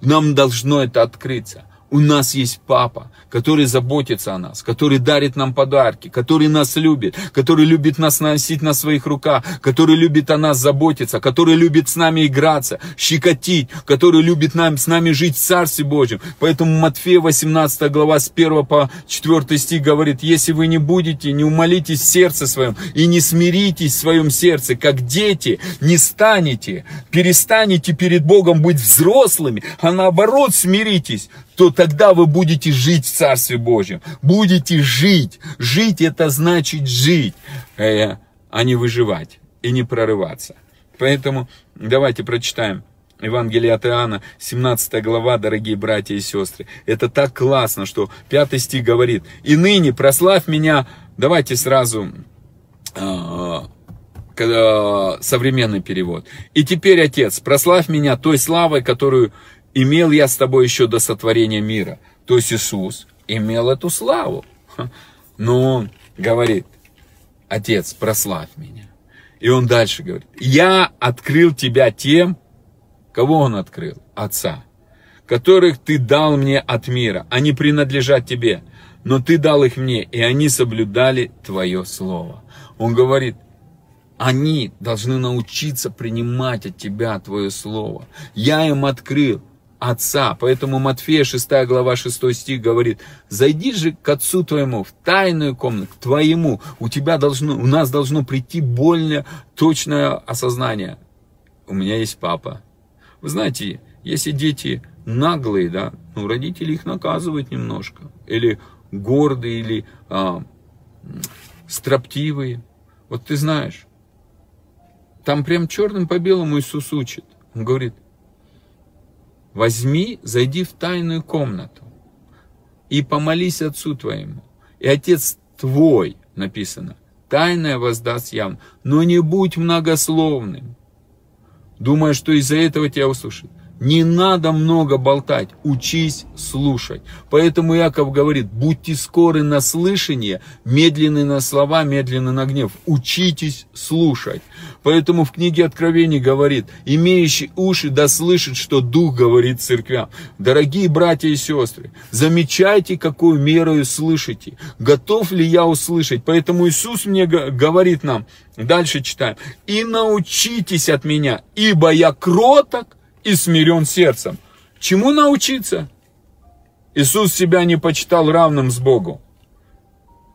Нам должно это открыться. У нас есть папа, который заботится о нас, который дарит нам подарки, который нас любит, который любит нас носить на своих руках, который любит о нас заботиться, который любит с нами играться, щекотить, который любит нам, с нами жить в Царстве Божьем. Поэтому Матфея 18 глава с 1 по 4 стих говорит, если вы не будете, не умолитесь в сердце своем и не смиритесь в своем сердце, как дети, не станете, перестанете перед Богом быть взрослыми, а наоборот смиритесь, то тогда вы будете жить в Царстве Божьем. Будете жить. Жить это значит жить, э, а не выживать и не прорываться. Поэтому давайте прочитаем Евангелие от Иоанна, 17 глава, дорогие братья и сестры. Это так классно, что пятый стих говорит, «И ныне прославь меня». Давайте сразу э, современный перевод. И теперь, Отец, прославь меня той славой, которую имел я с тобой еще до сотворения мира. То есть Иисус имел эту славу. Но он говорит, Отец, прославь меня. И он дальше говорит, я открыл тебя тем, кого он открыл? Отца, которых ты дал мне от мира. Они принадлежат тебе, но ты дал их мне, и они соблюдали твое слово. Он говорит, они должны научиться принимать от тебя твое слово. Я им открыл, Отца. Поэтому Матфея 6 глава 6 стих говорит, зайди же к Отцу твоему в тайную комнату, к твоему. У тебя должно, у нас должно прийти более точное осознание. У меня есть папа. Вы знаете, если дети наглые, да, ну, родители их наказывают немножко. Или гордые, или а, строптивые. Вот ты знаешь, там прям черным по белому Иисус учит. Он говорит, возьми, зайди в тайную комнату и помолись Отцу твоему. И Отец твой, написано, тайное воздаст явно, но не будь многословным, думая, что из-за этого тебя услышит. Не надо много болтать, учись слушать. Поэтому Яков говорит, будьте скоры на слышание, медленны на слова, медленны на гнев. Учитесь слушать. Поэтому в книге Откровений говорит, имеющий уши да слышит, что Дух говорит церквям. Дорогие братья и сестры, замечайте, какую мерою слышите. Готов ли я услышать? Поэтому Иисус мне говорит нам, дальше читаем, и научитесь от меня, ибо я кроток и смирен сердцем. Чему научиться? Иисус себя не почитал равным с Богом,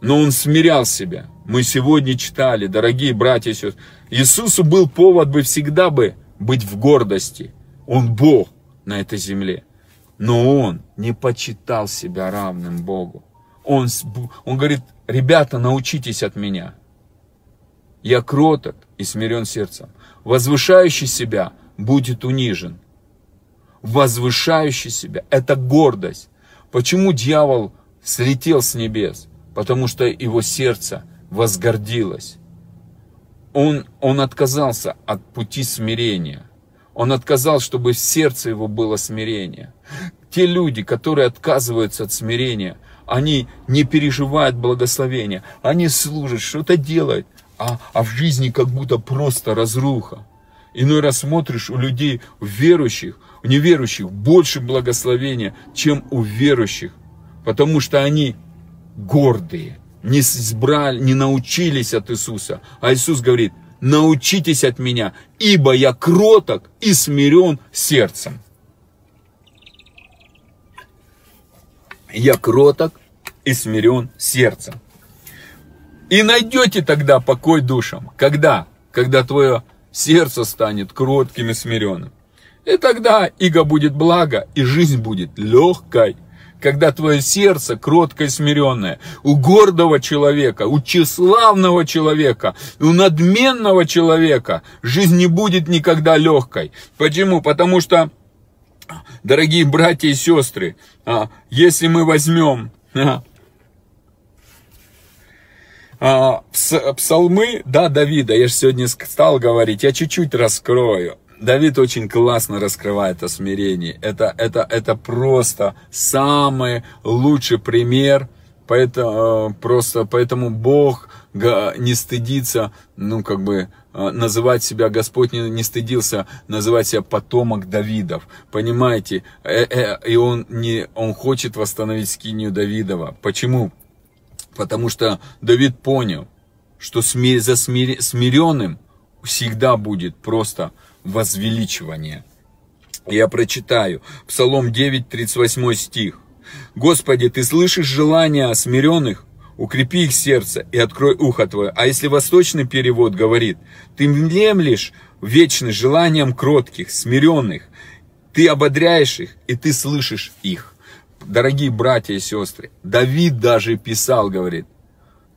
но Он смирял себя. Мы сегодня читали, дорогие братья и сестры, Иисусу был повод бы всегда бы быть в гордости. Он Бог на этой земле. Но Он не почитал себя равным Богу. Он, он говорит, ребята, научитесь от меня. Я кроток и смирен сердцем. Возвышающий себя – будет унижен. Возвышающий себя – это гордость. Почему дьявол слетел с небес? Потому что его сердце возгордилось. Он, он отказался от пути смирения. Он отказал, чтобы в сердце его было смирение. Те люди, которые отказываются от смирения, они не переживают благословения. Они служат, что-то делают, а, а в жизни как будто просто разруха. Иной раз смотришь у людей, у верующих, у неверующих больше благословения, чем у верующих. Потому что они гордые, не избрали, не научились от Иисуса. А Иисус говорит, научитесь от меня, ибо я кроток и смирен сердцем. Я кроток и смирен сердцем. И найдете тогда покой душам. Когда? Когда твое сердце станет кротким и смиренным. И тогда иго будет благо, и жизнь будет легкой. Когда твое сердце кроткое и смиренное, у гордого человека, у тщеславного человека, у надменного человека жизнь не будет никогда легкой. Почему? Потому что, дорогие братья и сестры, а, если мы возьмем а, псалмы, да, Давида, я же сегодня стал говорить, я чуть-чуть раскрою. Давид очень классно раскрывает о смирении. Это, это, это просто самый лучший пример. Поэтому, просто, поэтому Бог не стыдится, ну, как бы, а, называть себя, Господь не, не стыдился называть себя потомок Давидов. Понимаете? Э, э, и он, не, он хочет восстановить скинию Давидова. Почему? Потому что Давид понял, что за смиренным всегда будет просто возвеличивание. Я прочитаю. Псалом 9, 38 стих. «Господи, Ты слышишь желания смиренных? Укрепи их сердце и открой ухо Твое». А если восточный перевод говорит, «Ты млемлешь вечным желанием кротких, смиренных, Ты ободряешь их, и Ты слышишь их» дорогие братья и сестры, Давид даже писал, говорит,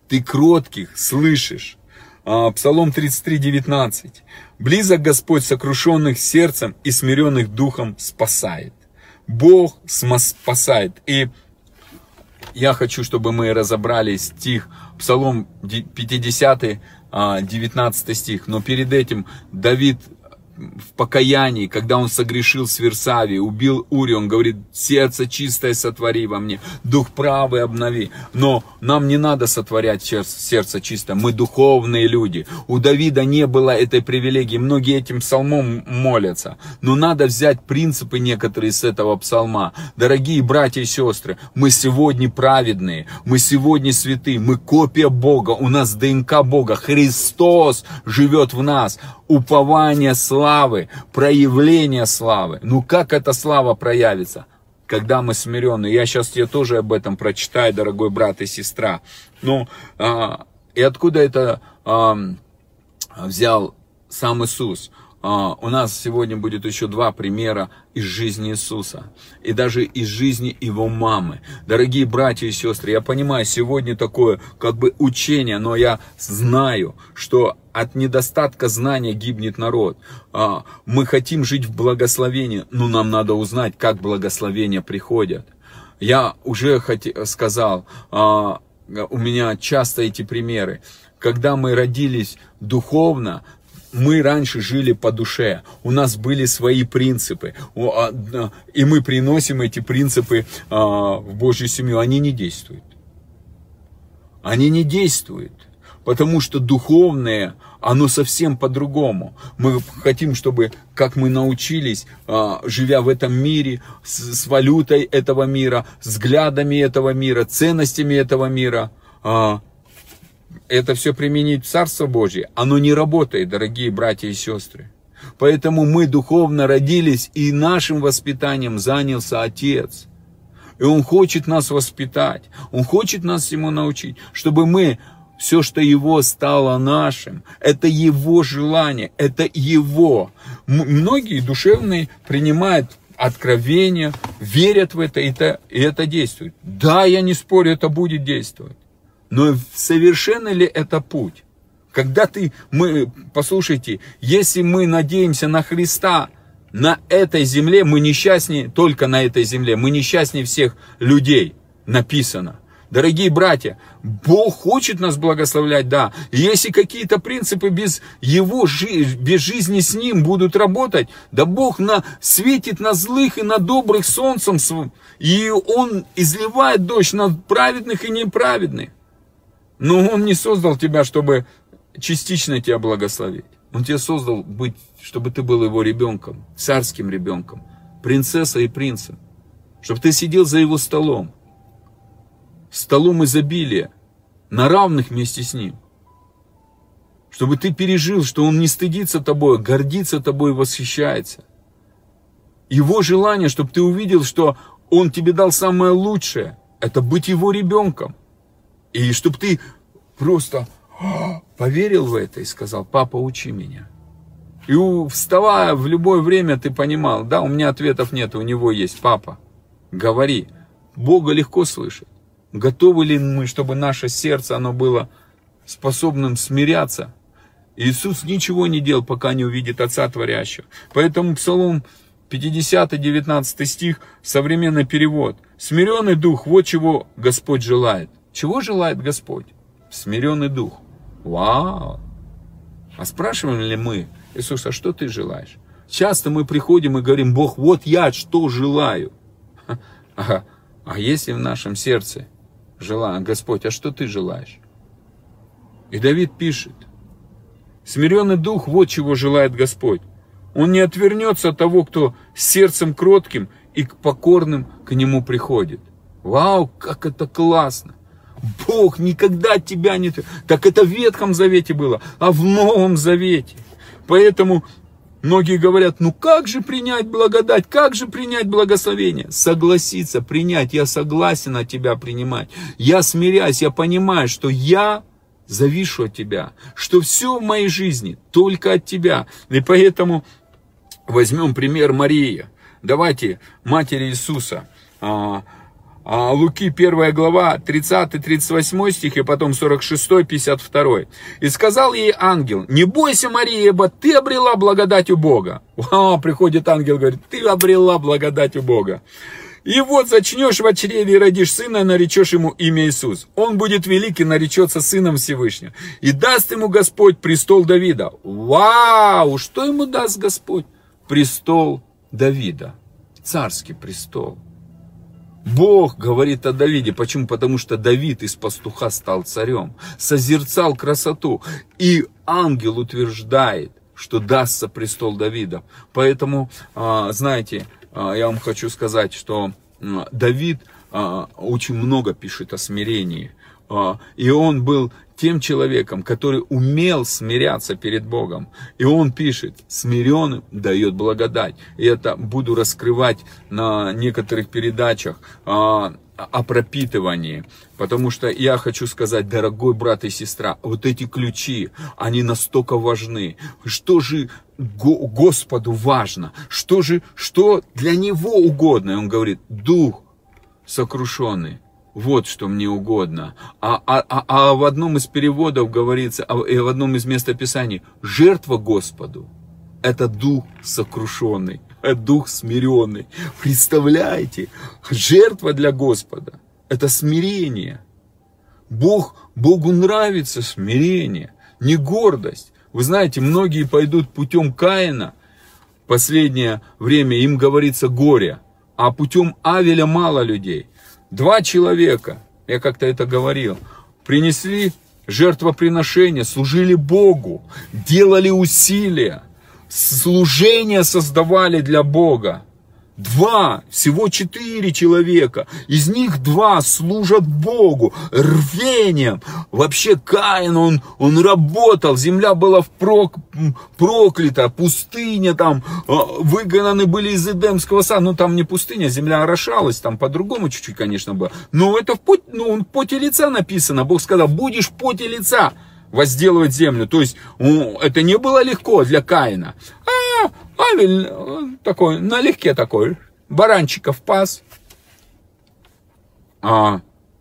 ты кротких слышишь. А, Псалом 33, 19. Близок Господь сокрушенных сердцем и смиренных духом спасает. Бог спасает. И я хочу, чтобы мы разобрали стих, Псалом 50, 19 стих. Но перед этим Давид в покаянии, когда он согрешил с Версави, убил Ури, он говорит, сердце чистое сотвори во мне, дух правый обнови. Но нам не надо сотворять сердце чистое, мы духовные люди. У Давида не было этой привилегии, многие этим псалмом молятся. Но надо взять принципы некоторые с этого псалма. Дорогие братья и сестры, мы сегодня праведные, мы сегодня святые, мы копия Бога, у нас ДНК Бога, Христос живет в нас упование славы, проявление славы. Ну как эта слава проявится? Когда мы смирены. Я сейчас тебе тоже об этом прочитаю, дорогой брат и сестра. Ну, а, и откуда это а, взял сам Иисус? А, у нас сегодня будет еще два примера из жизни Иисуса. И даже из жизни его мамы. Дорогие братья и сестры, я понимаю, сегодня такое как бы учение, но я знаю, что от недостатка знания гибнет народ. А, мы хотим жить в благословении, но нам надо узнать, как благословения приходят. Я уже сказал, а, у меня часто эти примеры. Когда мы родились духовно, мы раньше жили по душе, у нас были свои принципы, а, и мы приносим эти принципы в Божью семью, они не действуют. Они не действуют, потому что духовное, оно совсем по-другому. Мы хотим, чтобы, как мы научились, а, живя в этом мире, с валютой этого мира, взглядами этого мира, ценностями этого мира, это все применить в Царство Божье, оно не работает, дорогие братья и сестры. Поэтому мы духовно родились, и нашим воспитанием занялся Отец. И Он хочет нас воспитать, Он хочет нас всему научить, чтобы мы все, что Его стало нашим, это Его желание, это Его. Многие душевные принимают откровения, верят в это, и это, и это действует. Да, я не спорю, это будет действовать. Но совершенно ли это путь? Когда ты, мы, послушайте, если мы надеемся на Христа, на этой земле, мы несчастнее, только на этой земле, мы несчастнее всех людей, написано. Дорогие братья, Бог хочет нас благословлять, да. если какие-то принципы без Его, без жизни с Ним будут работать, да Бог на, светит на злых и на добрых солнцем, и Он изливает дождь на праведных и неправедных. Но Он не создал тебя, чтобы частично тебя благословить. Он тебя создал быть, чтобы ты был его ребенком, царским ребенком, принцессой и принцем. Чтобы ты сидел за его столом, столом изобилия, на равных вместе с ним. Чтобы ты пережил, что он не стыдится тобой, а гордится тобой восхищается. Его желание, чтобы ты увидел, что он тебе дал самое лучшее, это быть его ребенком. И чтобы ты просто поверил в это и сказал, папа, учи меня. И вставая в любое время, ты понимал, да, у меня ответов нет, у него есть, папа, говори. Бога легко слышать. Готовы ли мы, чтобы наше сердце, оно было способным смиряться? Иисус ничего не делал, пока не увидит Отца Творящего. Поэтому Псалом 50, 19 стих, современный перевод. Смиренный дух, вот чего Господь желает. Чего желает Господь? Смиренный дух. Вау! А спрашиваем ли мы, Иисус, а что ты желаешь? Часто мы приходим и говорим, Бог, вот я что желаю. А, а если в нашем сердце желание, Господь, а что ты желаешь? И Давид пишет, смиренный дух, вот чего желает Господь. Он не отвернется от того, кто с сердцем кротким и к покорным к нему приходит. Вау, как это классно! Бог никогда тебя не... Так это в Ветхом Завете было, а в Новом Завете. Поэтому многие говорят, ну как же принять благодать, как же принять благословение? Согласиться, принять, я согласен от тебя принимать. Я смиряюсь, я понимаю, что я завишу от тебя, что все в моей жизни только от тебя. И поэтому возьмем пример Марии. Давайте матери Иисуса. А, Луки 1 глава 30-38 стих и потом 46-52. «И сказал ей ангел, не бойся, Мария, ибо ты обрела благодать у Бога». Вау, приходит ангел, говорит, ты обрела благодать у Бога. И вот зачнешь в чреве и родишь сына, наречешь ему имя Иисус. Он будет великий, наречется сыном Всевышнего. И даст ему Господь престол Давида. Вау! Что ему даст Господь? Престол Давида. Царский престол. Бог говорит о Давиде. Почему? Потому что Давид из пастуха стал царем. Созерцал красоту. И ангел утверждает, что дастся престол Давида. Поэтому, а, знаете, а, я вам хочу сказать, что Давид а, очень много пишет о смирении. И он был тем человеком, который умел смиряться перед Богом. И он пишет, смиренным дает благодать. И это буду раскрывать на некоторых передачах а, о пропитывании. Потому что я хочу сказать, дорогой брат и сестра, вот эти ключи, они настолько важны. Что же Господу важно? Что же, что для Него угодно? И он говорит, дух сокрушенный вот что мне угодно. А, а, а, а в одном из переводов говорится, а, и в одном из местописаний, жертва Господу – это дух сокрушенный, это дух смиренный. Представляете, жертва для Господа – это смирение. Бог, Богу нравится смирение, не гордость. Вы знаете, многие пойдут путем Каина, последнее время им говорится горе, а путем Авеля мало людей. Два человека, я как-то это говорил, принесли жертвоприношение, служили Богу, делали усилия, служение создавали для Бога. Два, всего четыре человека. Из них два служат Богу рвением. Вообще Каин, он, он работал, земля была впрок, проклята, пустыня там, а, выгнаны были из Эдемского сада. Ну там не пустыня, земля орошалась, там по-другому чуть-чуть, конечно, было. Но это в поте, ну, в поте лица написано. Бог сказал, будешь в поте лица возделывать землю. То есть это не было легко для Каина. А Авель такой, налегке такой, баранчиков пас. А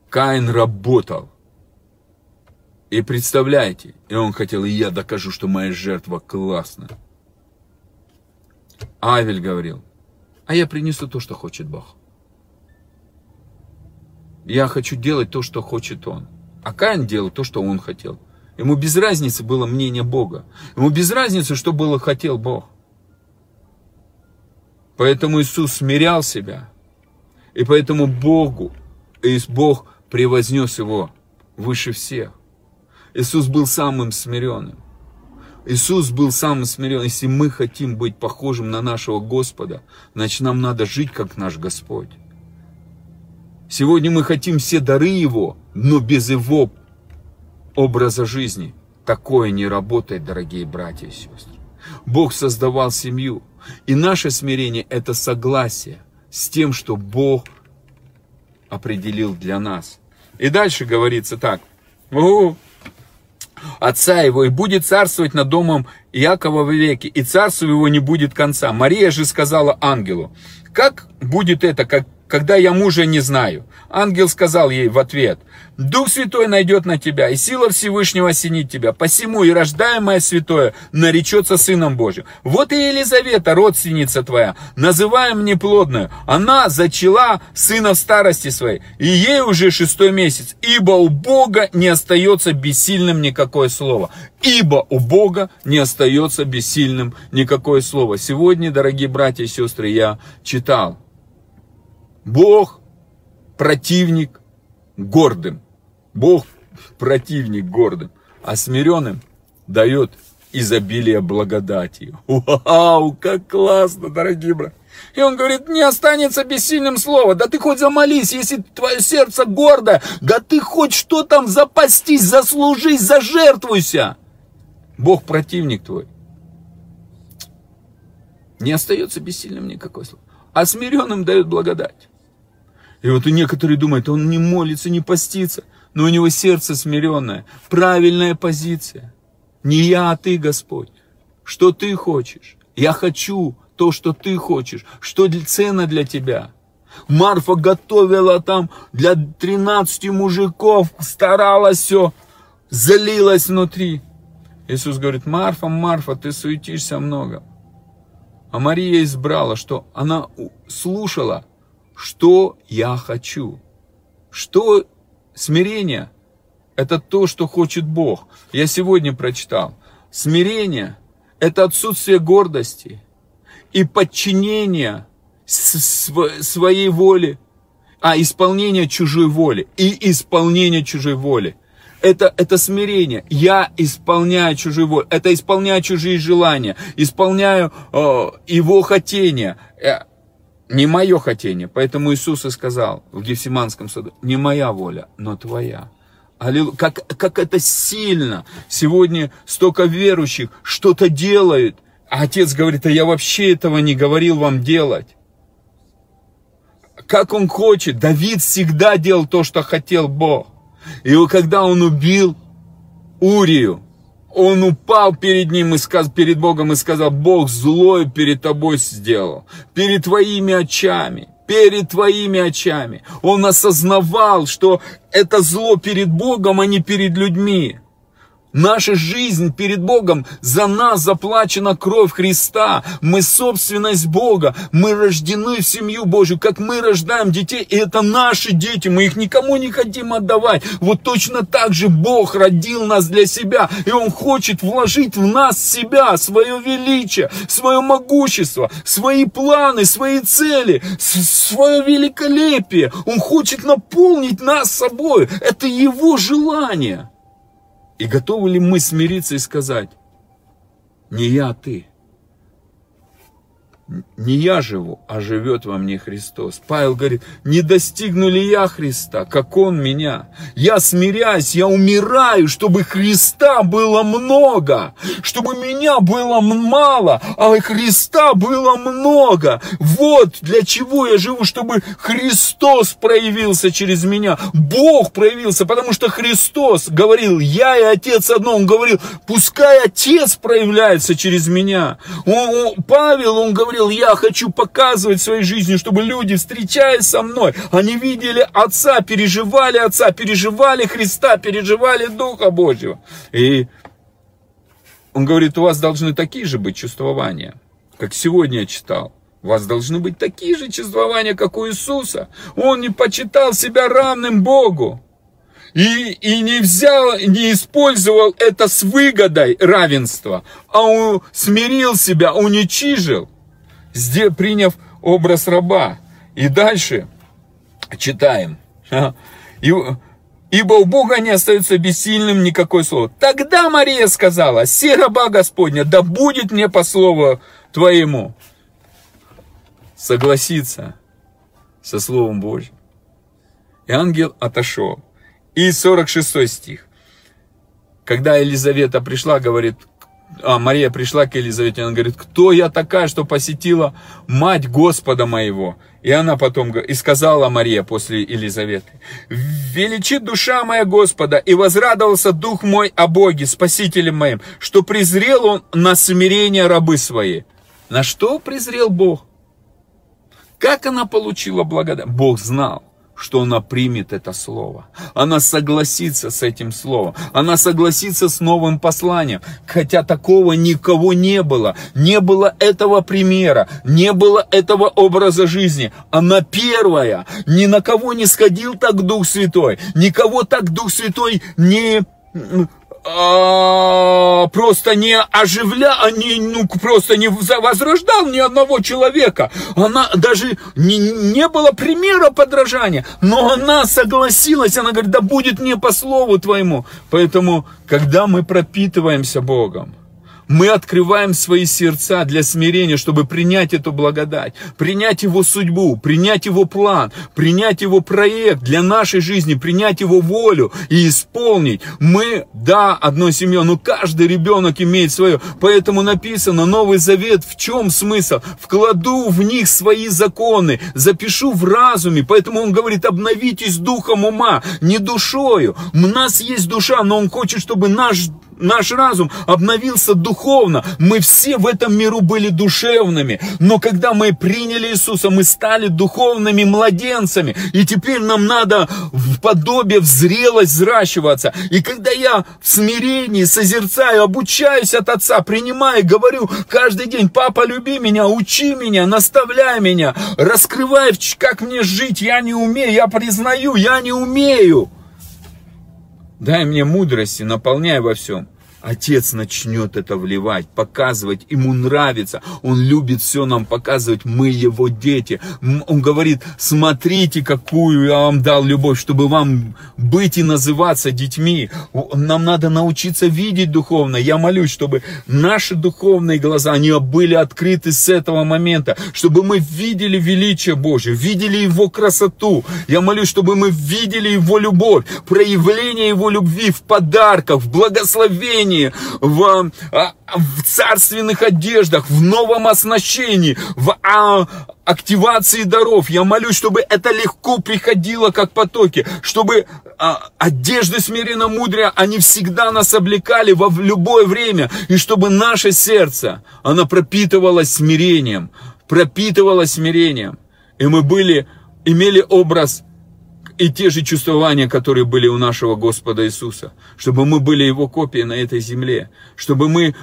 Каин работал. И представляете, и он хотел, и я докажу, что моя жертва классная. Авель говорил, а я принесу то, что хочет Бог. Я хочу делать то, что хочет он. А Каин делал то, что он хотел. Ему без разницы было мнение Бога. Ему без разницы, что было хотел Бог. Поэтому Иисус смирял себя. И поэтому Богу, и Бог превознес его выше всех. Иисус был самым смиренным. Иисус был самым смиренным. Если мы хотим быть похожим на нашего Господа, значит нам надо жить как наш Господь. Сегодня мы хотим все дары Его, но без Его образа жизни. Такое не работает, дорогие братья и сестры. Бог создавал семью. И наше смирение – это согласие с тем, что Бог определил для нас. И дальше говорится так. У отца его, и будет царствовать над домом Иакова в веки, и царству его не будет конца. Мария же сказала ангелу, как будет это, как когда я мужа не знаю. Ангел сказал ей в ответ, Дух Святой найдет на тебя, и сила Всевышнего осенит тебя. Посему и рождаемое святое наречется Сыном Божьим. Вот и Елизавета, родственница твоя, называем неплодную. Она зачала сына в старости своей, и ей уже шестой месяц. Ибо у Бога не остается бессильным никакое слово. Ибо у Бога не остается бессильным никакое слово. Сегодня, дорогие братья и сестры, я читал Бог противник гордым. Бог противник гордым, а смиренным дает изобилие благодати. Вау, как классно, дорогие братья. И он говорит, не останется бессильным слово. Да ты хоть замолись, если твое сердце гордо. Да ты хоть что там запастись, заслужись, зажертвуйся. Бог противник твой. Не остается бессильным никакой слово. А смиренным дает благодать. И вот у некоторых думают, он не молится, не постится, но у него сердце смиренное, правильная позиция. Не я, а ты, Господь. Что ты хочешь? Я хочу то, что ты хочешь. Что ценно для тебя? Марфа готовила там для 13 мужиков, старалась все, залилась внутри. Иисус говорит, Марфа, Марфа, ты суетишься много. А Мария избрала, что она слушала что я хочу. Что смирение? Это то, что хочет Бог. Я сегодня прочитал. Смирение – это отсутствие гордости и подчинение своей воле, а исполнение чужой воли и исполнение чужой воли. Это, это смирение. Я исполняю чужую волю. Это исполняю чужие желания. Исполняю э, его хотения. Э, не мое хотение. Поэтому Иисус и сказал в Гефсиманском саду, не моя воля, но твоя. Аллилуйя. Как, как это сильно. Сегодня столько верующих что-то делают. А отец говорит, а я вообще этого не говорил вам делать. Как он хочет. Давид всегда делал то, что хотел Бог. И когда он убил Урию, он упал перед ним и сказал, перед Богом и сказал, Бог злое перед тобой сделал, перед твоими очами, перед твоими очами. Он осознавал, что это зло перед Богом, а не перед людьми. Наша жизнь перед Богом, за нас заплачена кровь Христа. Мы собственность Бога. Мы рождены в семью Божью, как мы рождаем детей. И это наши дети. Мы их никому не хотим отдавать. Вот точно так же Бог родил нас для себя. И Он хочет вложить в нас себя, свое величие, свое могущество, свои планы, свои цели, свое великолепие. Он хочет наполнить нас собой. Это Его желание. И готовы ли мы смириться и сказать, не я, а ты не я живу, а живет во мне Христос. Павел говорит, не достигну ли я Христа, как Он меня? Я смиряюсь, я умираю, чтобы Христа было много, чтобы меня было мало, а Христа было много. Вот для чего я живу, чтобы Христос проявился через меня, Бог проявился, потому что Христос говорил, я и Отец одно, Он говорил, пускай Отец проявляется через меня. Он, он, Павел, он говорил, говорил, я хочу показывать своей жизнью, чтобы люди, встречаясь со мной, они видели Отца, переживали Отца, переживали Христа, переживали Духа Божьего. И он говорит, у вас должны такие же быть чувствования, как сегодня я читал. У вас должны быть такие же чувствования, как у Иисуса. Он не почитал себя равным Богу. И, и не взял, не использовал это с выгодой равенства, а он смирил себя, уничижил приняв образ раба. И дальше читаем. Ибо у Бога не остается бессильным никакое слово. Тогда Мария сказала, «Се раба Господня, да будет мне по слову Твоему». Согласиться со Словом Божьим. И ангел отошел. И 46 стих. Когда Елизавета пришла, говорит, а, Мария пришла к Елизавете, она говорит, кто я такая, что посетила мать Господа моего? И она потом, и сказала Мария после Елизаветы, величит душа моя Господа, и возрадовался дух мой о Боге, Спасителем моим, что презрел он на смирение рабы свои. На что презрел Бог? Как она получила благодать? Бог знал что она примет это слово. Она согласится с этим словом. Она согласится с новым посланием. Хотя такого никого не было. Не было этого примера. Не было этого образа жизни. Она первая. Ни на кого не сходил так Дух Святой. Никого так Дух Святой не просто не оживля, а не, ну, просто не возрождал ни одного человека. Она даже не, не было примера подражания, но она согласилась, она говорит, да будет мне по слову твоему. Поэтому, когда мы пропитываемся Богом, мы открываем свои сердца для смирения, чтобы принять эту благодать, принять Его судьбу, принять Его план, принять Его проект для нашей жизни, принять Его волю и исполнить. Мы, да, одной семьей, но каждый ребенок имеет свое. Поэтому написано, Новый Завет, в чем смысл? Вкладу в них свои законы, запишу в разуме. Поэтому он говорит, обновитесь духом ума, не душою. У нас есть душа, но он хочет, чтобы наш наш разум обновился духовно. Мы все в этом миру были душевными. Но когда мы приняли Иисуса, мы стали духовными младенцами. И теперь нам надо в подобие, в зрелость взращиваться. И когда я в смирении созерцаю, обучаюсь от Отца, принимаю, говорю каждый день, папа, люби меня, учи меня, наставляй меня, раскрывай, как мне жить, я не умею, я признаю, я не умею. Дай мне мудрости, наполняй во всем. Отец начнет это вливать, показывать, ему нравится, он любит все нам показывать, мы его дети. Он говорит, смотрите, какую я вам дал любовь, чтобы вам быть и называться детьми. Нам надо научиться видеть духовно. Я молюсь, чтобы наши духовные глаза, они были открыты с этого момента, чтобы мы видели величие Божье, видели его красоту. Я молюсь, чтобы мы видели его любовь, проявление его любви в подарках, в благословении, одеянии, в, а, в царственных одеждах, в новом оснащении, в а, активации даров. Я молюсь, чтобы это легко приходило, как потоки, чтобы а, одежды смиренно мудрия, они всегда нас облекали во в любое время, и чтобы наше сердце, оно пропитывалось смирением, пропитывалось смирением, и мы были, имели образ и те же чувствования, которые были у нашего Господа Иисуса, чтобы мы были Его копией на этой земле, чтобы мы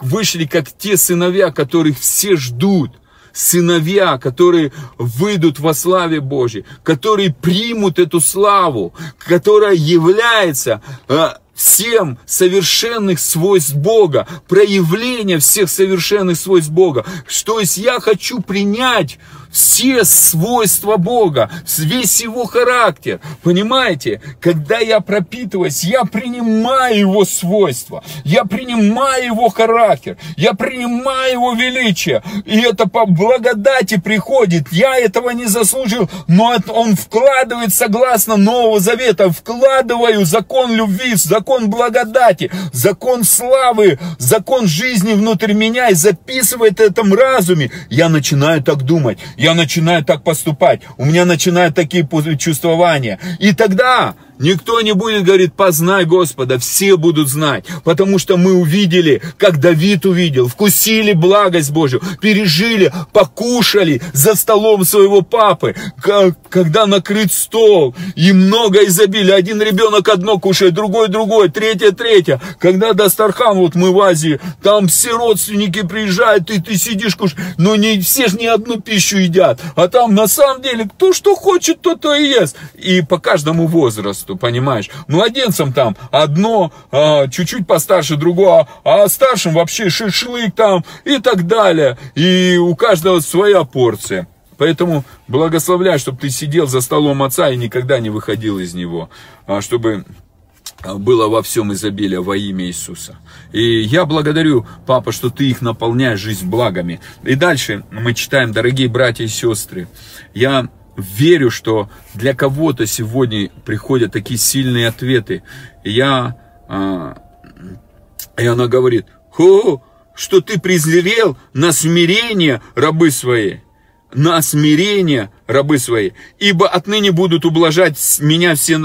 вышли как те сыновья, которых все ждут, сыновья, которые выйдут во славе Божьей, которые примут эту славу, которая является а, всем совершенных свойств Бога, проявление всех совершенных свойств Бога. То есть я хочу принять все свойства Бога, весь его характер. Понимаете, когда я пропитываюсь, я принимаю его свойства, я принимаю его характер, я принимаю его величие. И это по благодати приходит. Я этого не заслужил, но он вкладывает согласно Нового Завета, вкладываю закон любви, закон благодати, закон славы, закон жизни внутрь меня и записывает в разуме. Я начинаю так думать я начинаю так поступать, у меня начинают такие чувствования. И тогда Никто не будет говорить, познай Господа, все будут знать, потому что мы увидели, как Давид увидел, вкусили благость Божью, пережили, покушали за столом своего папы, когда накрыт стол, и много изобилия, один ребенок одно кушает, другой другое, третье третье, когда Дастархан, вот мы в Азии, там все родственники приезжают, и ты сидишь кушаешь, но не все же не одну пищу едят, а там на самом деле кто что хочет, то то и ест, и по каждому возрасту возрасту, понимаешь? Младенцам там одно, а, чуть-чуть постарше другое, а старшим вообще шашлык там и так далее. И у каждого своя порция. Поэтому благословляй, чтобы ты сидел за столом отца и никогда не выходил из него, а, чтобы было во всем изобилие во имя Иисуса. И я благодарю, папа, что ты их наполняешь жизнь благами. И дальше мы читаем, дорогие братья и сестры, я верю, что для кого-то сегодня приходят такие сильные ответы. Я, а, и она говорит, Хо, что ты презрел на смирение рабы свои, на смирение рабы свои, ибо отныне будут ублажать меня все,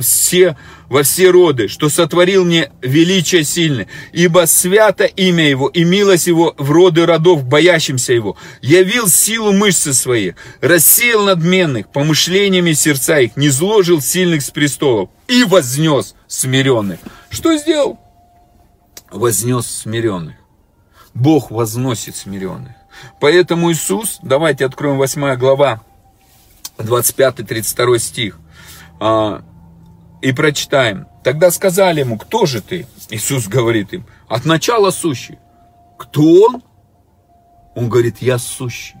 все во все роды, что сотворил мне величие сильное, ибо свято имя его и милость его в роды родов, боящимся его, явил силу мышцы своих, рассеял надменных помышлениями сердца их, не зложил сильных с престолов и вознес смиренных. Что сделал? Вознес смиренных. Бог возносит смиренных. Поэтому Иисус, давайте откроем 8 глава, 25-32 стих, а, и прочитаем. Тогда сказали ему, кто же ты? Иисус говорит им, от начала сущий. Кто он? Он говорит, я сущий.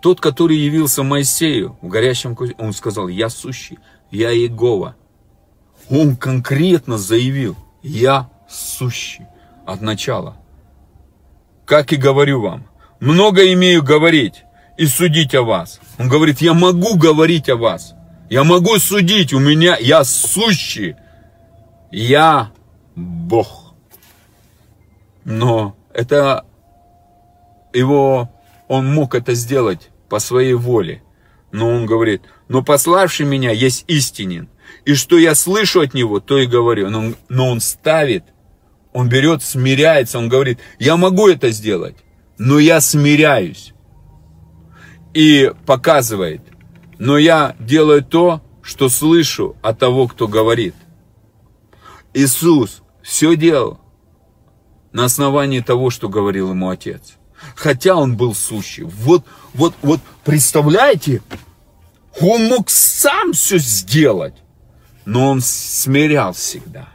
Тот, который явился Моисею в горящем он сказал, я сущий, я Иегова. Он конкретно заявил, я сущий от начала. Как и говорю вам, много имею говорить и судить о вас. Он говорит, я могу говорить о вас. Я могу судить, у меня, я сущий. Я Бог. Но это его, он мог это сделать по своей воле. Но он говорит, но пославший меня есть истинен. И что я слышу от него, то и говорю. Но он, но он ставит Он берет, смиряется, он говорит, я могу это сделать, но я смиряюсь. И показывает, но я делаю то, что слышу от того, кто говорит. Иисус все делал на основании того, что говорил ему Отец. Хотя он был сущий. Вот, вот, вот, представляете, он мог сам все сделать, но он смирял всегда.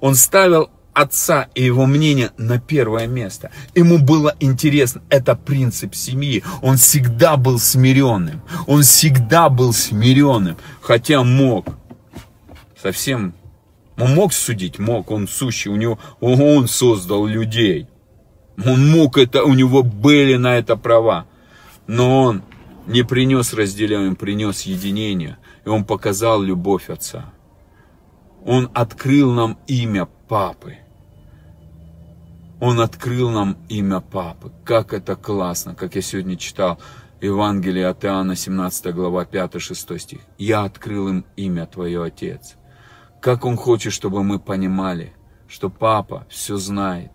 Он ставил отца и его мнение на первое место. Ему было интересно, это принцип семьи. Он всегда был смиренным. Он всегда был смиренным, хотя мог совсем он мог судить, мог, он сущий, у него, он создал людей. Он мог это, у него были на это права. Но он не принес разделение, принес единение. И он показал любовь Отца. Он открыл нам имя Папы. Он открыл нам имя Папы. Как это классно, как я сегодня читал Евангелие от Иоанна, 17 глава, 5-6 стих. «Я открыл им имя Твое, Отец». Как Он хочет, чтобы мы понимали, что Папа все знает,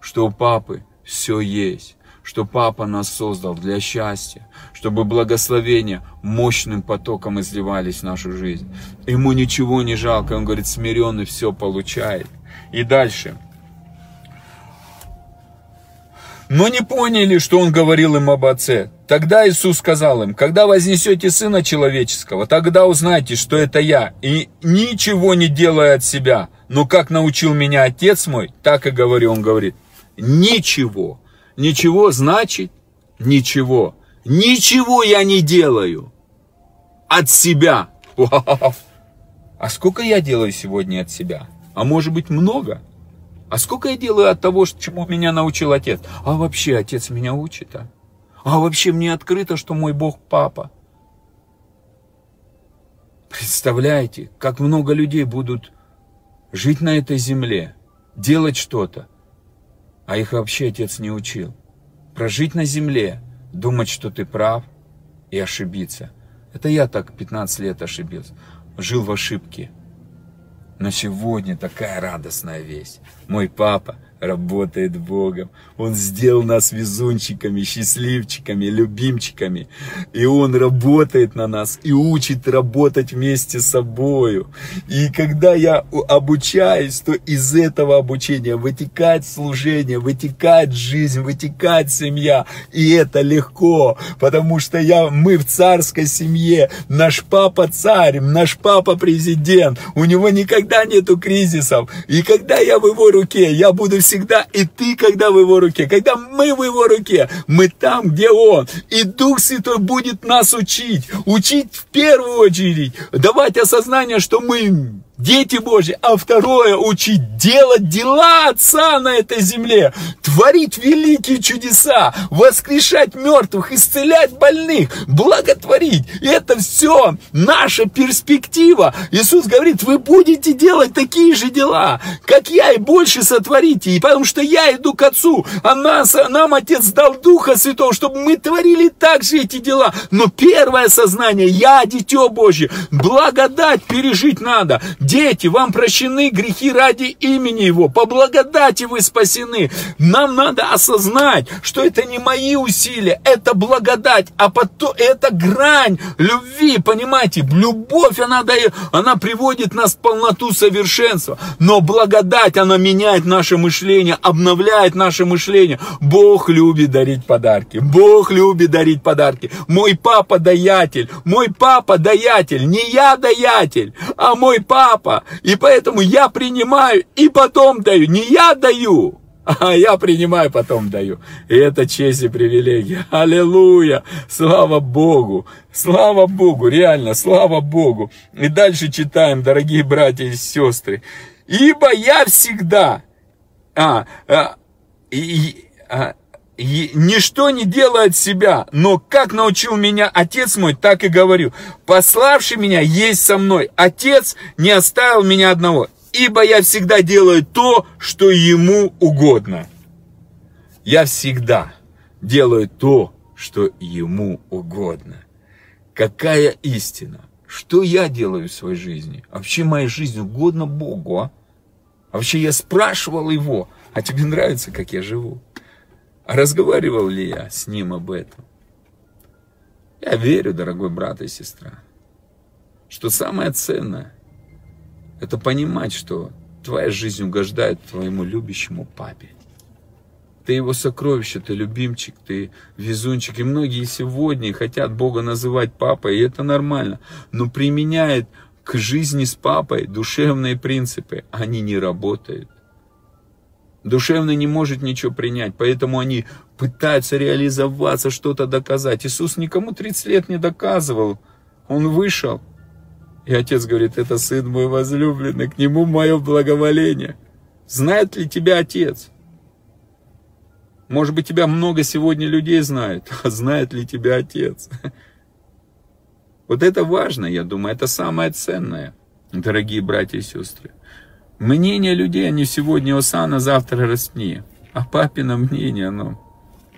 что у Папы все есть, что Папа нас создал для счастья, чтобы благословения мощным потоком изливались в нашу жизнь. Ему ничего не жалко, он говорит, смиренный все получает. И дальше. Но не поняли, что он говорил им об Отце. Тогда Иисус сказал им, когда вознесете Сына Человеческого, тогда узнайте, что это я, и ничего не делаю от себя, но как научил меня Отец мой, так и говорю, он говорит, ничего. Ничего значит ничего. Ничего я не делаю от себя. А сколько я делаю сегодня от себя? А может быть много? А сколько я делаю от того, чему меня научил отец? А вообще отец меня учит, а? А вообще мне открыто, что мой Бог папа. Представляете, как много людей будут жить на этой земле, делать что-то, а их вообще отец не учил. Прожить на земле, думать, что ты прав и ошибиться. Это я так 15 лет ошибился, жил в ошибке. Но сегодня такая радостная весть. Мой папа работает Богом. Он сделал нас везунчиками, счастливчиками, любимчиками. И Он работает на нас и учит работать вместе с собою. И когда я обучаюсь, то из этого обучения вытекает служение, вытекает жизнь, вытекает семья. И это легко, потому что я, мы в царской семье. Наш папа царь, наш папа президент. У него никогда нету кризисов. И когда я в его руке, я буду всегда, и ты, когда в его руке, когда мы в его руке, мы там, где он. И Дух Святой будет нас учить, учить в первую очередь, давать осознание, что мы дети Божьи, а второе учить делать дела Отца на этой земле, творить великие чудеса, воскрешать мертвых, исцелять больных, благотворить. И это все наша перспектива. Иисус говорит, вы будете делать такие же дела, как я, и больше сотворите. И потому что я иду к Отцу, а нас, нам Отец дал Духа Святого, чтобы мы творили так же эти дела. Но первое сознание, я дитё Божье, благодать пережить надо, Дети, вам прощены грехи ради имени Его. По благодати вы спасены. Нам надо осознать, что это не мои усилия, это благодать, а потом это грань любви, понимаете? Любовь, она, дает, она приводит нас в полноту совершенства. Но благодать, она меняет наше мышление, обновляет наше мышление. Бог любит дарить подарки. Бог любит дарить подарки. Мой папа даятель. Мой папа даятель. Не я даятель, а мой папа папа. И поэтому я принимаю и потом даю. Не я даю, а я принимаю, потом даю. И это честь и привилегия. Аллилуйя! Слава Богу! Слава Богу! Реально, слава Богу! И дальше читаем, дорогие братья и сестры. Ибо я всегда... А, а, и, а, и ничто не делает себя, но как научил меня Отец мой, так и говорю. Пославший меня есть со мной. Отец не оставил меня одного, ибо я всегда делаю то, что ему угодно. Я всегда делаю то, что ему угодно. Какая истина? Что я делаю в своей жизни? Вообще моя жизнь угодно Богу, а? А вообще я спрашивал его, а тебе нравится, как я живу? А разговаривал ли я с ним об этом? Я верю, дорогой брат и сестра, что самое ценное – это понимать, что твоя жизнь угождает твоему любящему папе. Ты его сокровище, ты любимчик, ты везунчик. И многие сегодня хотят Бога называть папой, и это нормально. Но применяет к жизни с папой душевные принципы. Они не работают. Душевно не может ничего принять, поэтому они пытаются реализоваться, что-то доказать. Иисус никому 30 лет не доказывал. Он вышел. И отец говорит, это сын мой возлюбленный, к нему мое благоволение. Знает ли тебя отец? Может быть, тебя много сегодня людей знают, а знает ли тебя отец? Вот это важно, я думаю, это самое ценное, дорогие братья и сестры. Мнение людей, они сегодня осана, завтра растни. А папино мнение, оно...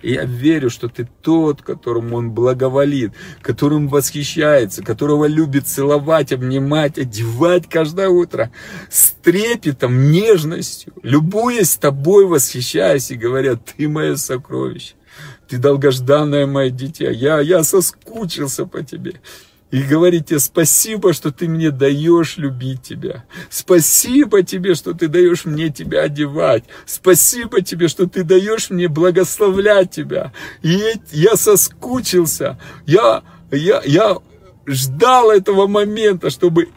И я верю, что ты тот, которому он благоволит, которым восхищается, которого любит целовать, обнимать, одевать каждое утро с трепетом, нежностью, любуясь тобой, восхищаясь и говоря, ты мое сокровище, ты долгожданное мое дитя, я, я соскучился по тебе и говорите спасибо, что ты мне даешь любить тебя. Спасибо тебе, что ты даешь мне тебя одевать. Спасибо тебе, что ты даешь мне благословлять тебя. И я соскучился. Я, я, я ждал этого момента, чтобы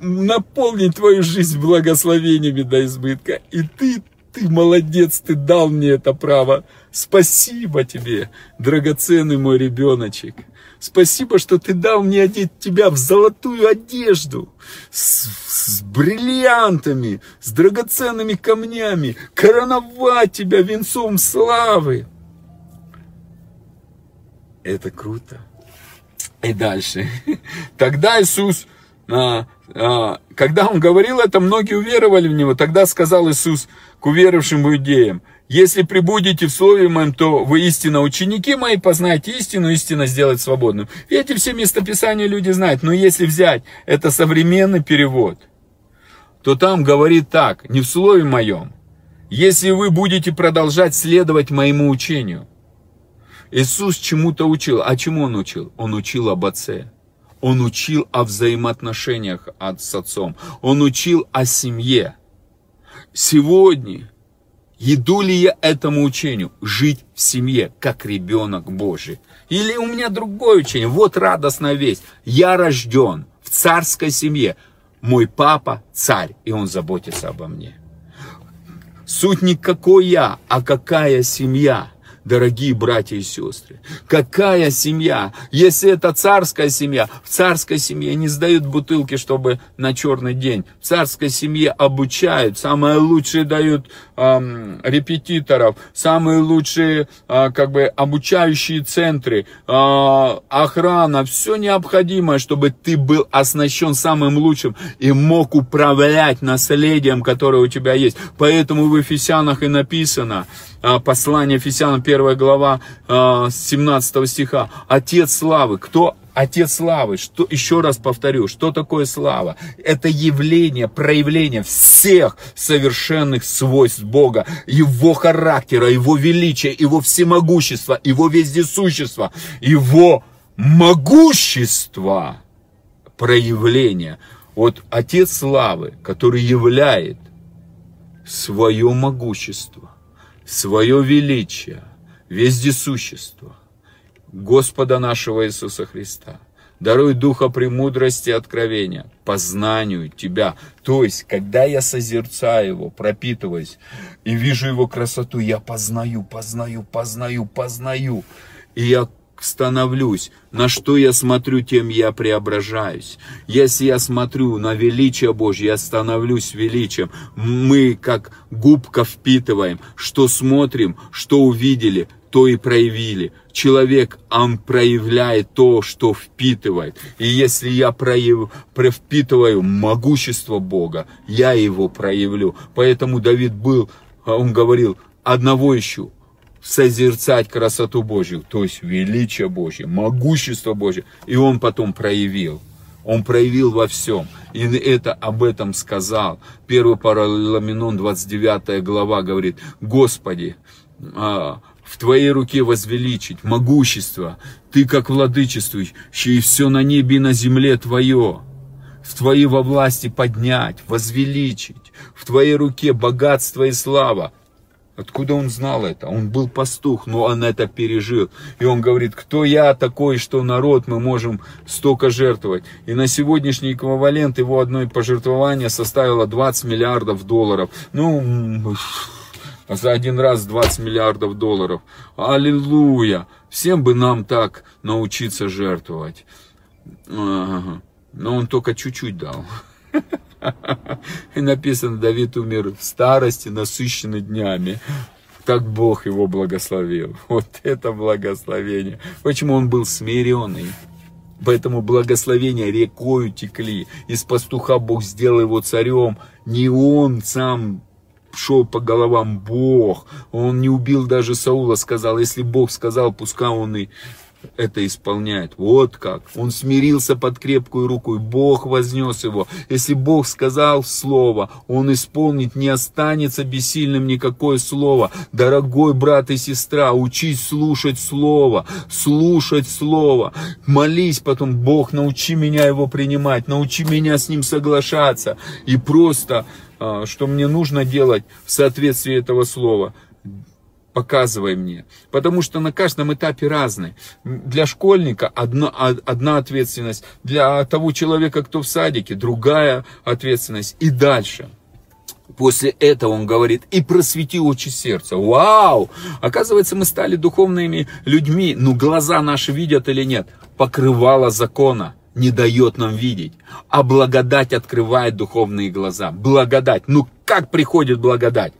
наполнить твою жизнь благословениями до избытка. И ты, ты молодец, ты дал мне это право. Спасибо тебе, драгоценный мой ребеночек. Спасибо, что ты дал мне одеть тебя в золотую одежду, с, с бриллиантами, с драгоценными камнями, короновать тебя венцом славы. Это круто. И дальше. Тогда Иисус, а, а, когда Он говорил это, многие уверовали в Него. Тогда сказал Иисус к уверовавшим иудеям, если прибудете в Слове Моем, то вы истинно ученики мои, познаете истину, истина сделает свободным. И эти все местописания люди знают. Но если взять это современный перевод, то там говорит так, не в Слове Моем. Если вы будете продолжать следовать моему учению. Иисус чему-то учил. А чему Он учил? Он учил об Отце. Он учил о взаимоотношениях с Отцом. Он учил о семье. Сегодня Иду ли я этому учению? Жить в семье, как ребенок Божий. Или у меня другое учение. Вот радостная весть. Я рожден в царской семье. Мой папа царь, и он заботится обо мне. Суть не какой я, а какая семья дорогие братья и сестры. Какая семья? Если это царская семья, в царской семье не сдают бутылки, чтобы на черный день. В царской семье обучают, самое лучшее дают эм, репетиторов, самые лучшие э, как бы обучающие центры, э, охрана, все необходимое, чтобы ты был оснащен самым лучшим и мог управлять наследием, которое у тебя есть. Поэтому в Ефесянах и написано, а, послание Ефесянам 1 глава 17 а, стиха. Отец славы. Кто Отец славы, что, еще раз повторю, что такое слава? Это явление, проявление всех совершенных свойств Бога, Его характера, Его величия, Его всемогущества, Его вездесущества, Его могущества, проявления. Вот Отец славы, который являет свое могущество, свое величие, вездесущество Господа нашего Иисуса Христа. Даруй духа премудрости и откровения, познанию Тебя. То есть, когда я созерцаю Его, пропитываюсь и вижу Его красоту, я познаю, познаю, познаю, познаю. И я становлюсь. На что я смотрю, тем я преображаюсь. Если я смотрю на величие Божье, я становлюсь величием. Мы, как губка, впитываем. Что смотрим, что увидели, то и проявили. Человек, он проявляет то, что впитывает. И если я прояв... впитываю могущество Бога, я его проявлю. Поэтому Давид был, он говорил, одного ищу, созерцать красоту Божью, то есть величие Божье, могущество Божье. И он потом проявил. Он проявил во всем. И это об этом сказал. Первый Параламенон, 29 глава, говорит, Господи, а, в Твоей руке возвеличить могущество. Ты как владычествующий, все на небе и на земле Твое. В Твоей во власти поднять, возвеличить. В Твоей руке богатство и слава. Откуда он знал это? Он был пастух, но он это пережил. И он говорит, кто я такой, что народ мы можем столько жертвовать. И на сегодняшний эквивалент его одной пожертвования составило 20 миллиардов долларов. Ну, за один раз 20 миллиардов долларов. Аллилуйя! Всем бы нам так научиться жертвовать. Но он только чуть-чуть дал. И написано, Давид умер в старости, насыщенный днями. Так Бог его благословил. Вот это благословение. Почему он был смиренный? Поэтому благословения рекою текли. Из пастуха Бог сделал его царем. Не он сам шел по головам Бог. Он не убил даже Саула, сказал, если Бог сказал, пускай он и это исполняет. Вот как. Он смирился под крепкую руку, и Бог вознес его. Если Бог сказал слово, Он исполнит, не останется бессильным никакое слово. Дорогой брат и сестра, учись слушать слово, слушать слово. Молись потом, Бог, научи меня его принимать, научи меня с ним соглашаться. И просто, а, что мне нужно делать в соответствии этого слова – показывай мне. Потому что на каждом этапе разный. Для школьника одна, одна ответственность, для того человека, кто в садике, другая ответственность. И дальше. После этого он говорит, и просвети очи сердца. Вау! Оказывается, мы стали духовными людьми. Ну, глаза наши видят или нет? Покрывало закона не дает нам видеть. А благодать открывает духовные глаза. Благодать. Ну, как приходит благодать?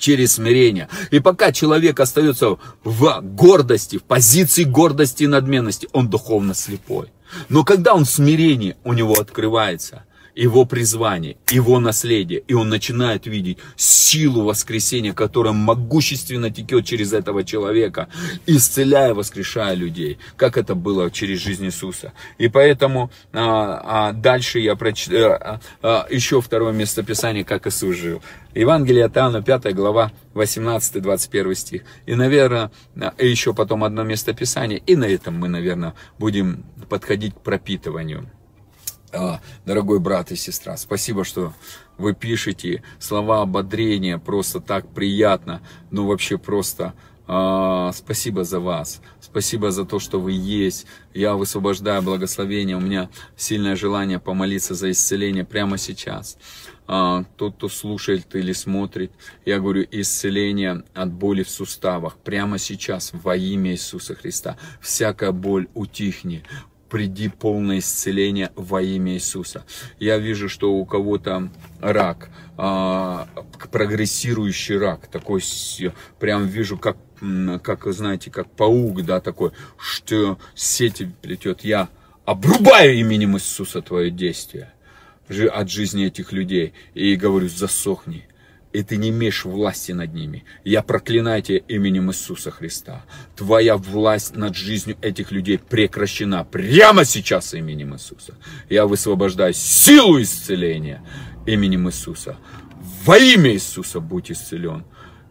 Через смирение. И пока человек остается в гордости, в позиции гордости и надменности, он духовно слепой. Но когда он в смирении, у него открывается его призвание, его наследие, и он начинает видеть силу воскресения, которая могущественно текет через этого человека, исцеляя, воскрешая людей, как это было через жизнь Иисуса. И поэтому а, а дальше я прочитаю а, а, еще второе местописание, как Иисус жил. Евангелие от Иоанна, 5 глава, 18-21 стих. И, наверное, еще потом одно местописание. И на этом мы, наверное, будем подходить к пропитыванию. А, дорогой брат и сестра, спасибо, что вы пишете слова ободрения, просто так приятно, ну вообще просто а, спасибо за вас, спасибо за то, что вы есть. Я высвобождаю благословение, у меня сильное желание помолиться за исцеление прямо сейчас. А, тот, кто слушает или смотрит, я говорю, исцеление от боли в суставах прямо сейчас во имя Иисуса Христа. Всякая боль утихни, приди полное исцеление во имя Иисуса. Я вижу, что у кого-то рак, а, прогрессирующий рак, такой, прям вижу, как, как, знаете, как паук, да, такой, что сети плетет. Я обрубаю именем Иисуса твое действие от жизни этих людей и говорю, засохни, и ты не имеешь власти над ними. Я проклинаю тебя именем Иисуса Христа. Твоя власть над жизнью этих людей прекращена прямо сейчас именем Иисуса. Я высвобождаю силу исцеления именем Иисуса. Во имя Иисуса будь исцелен.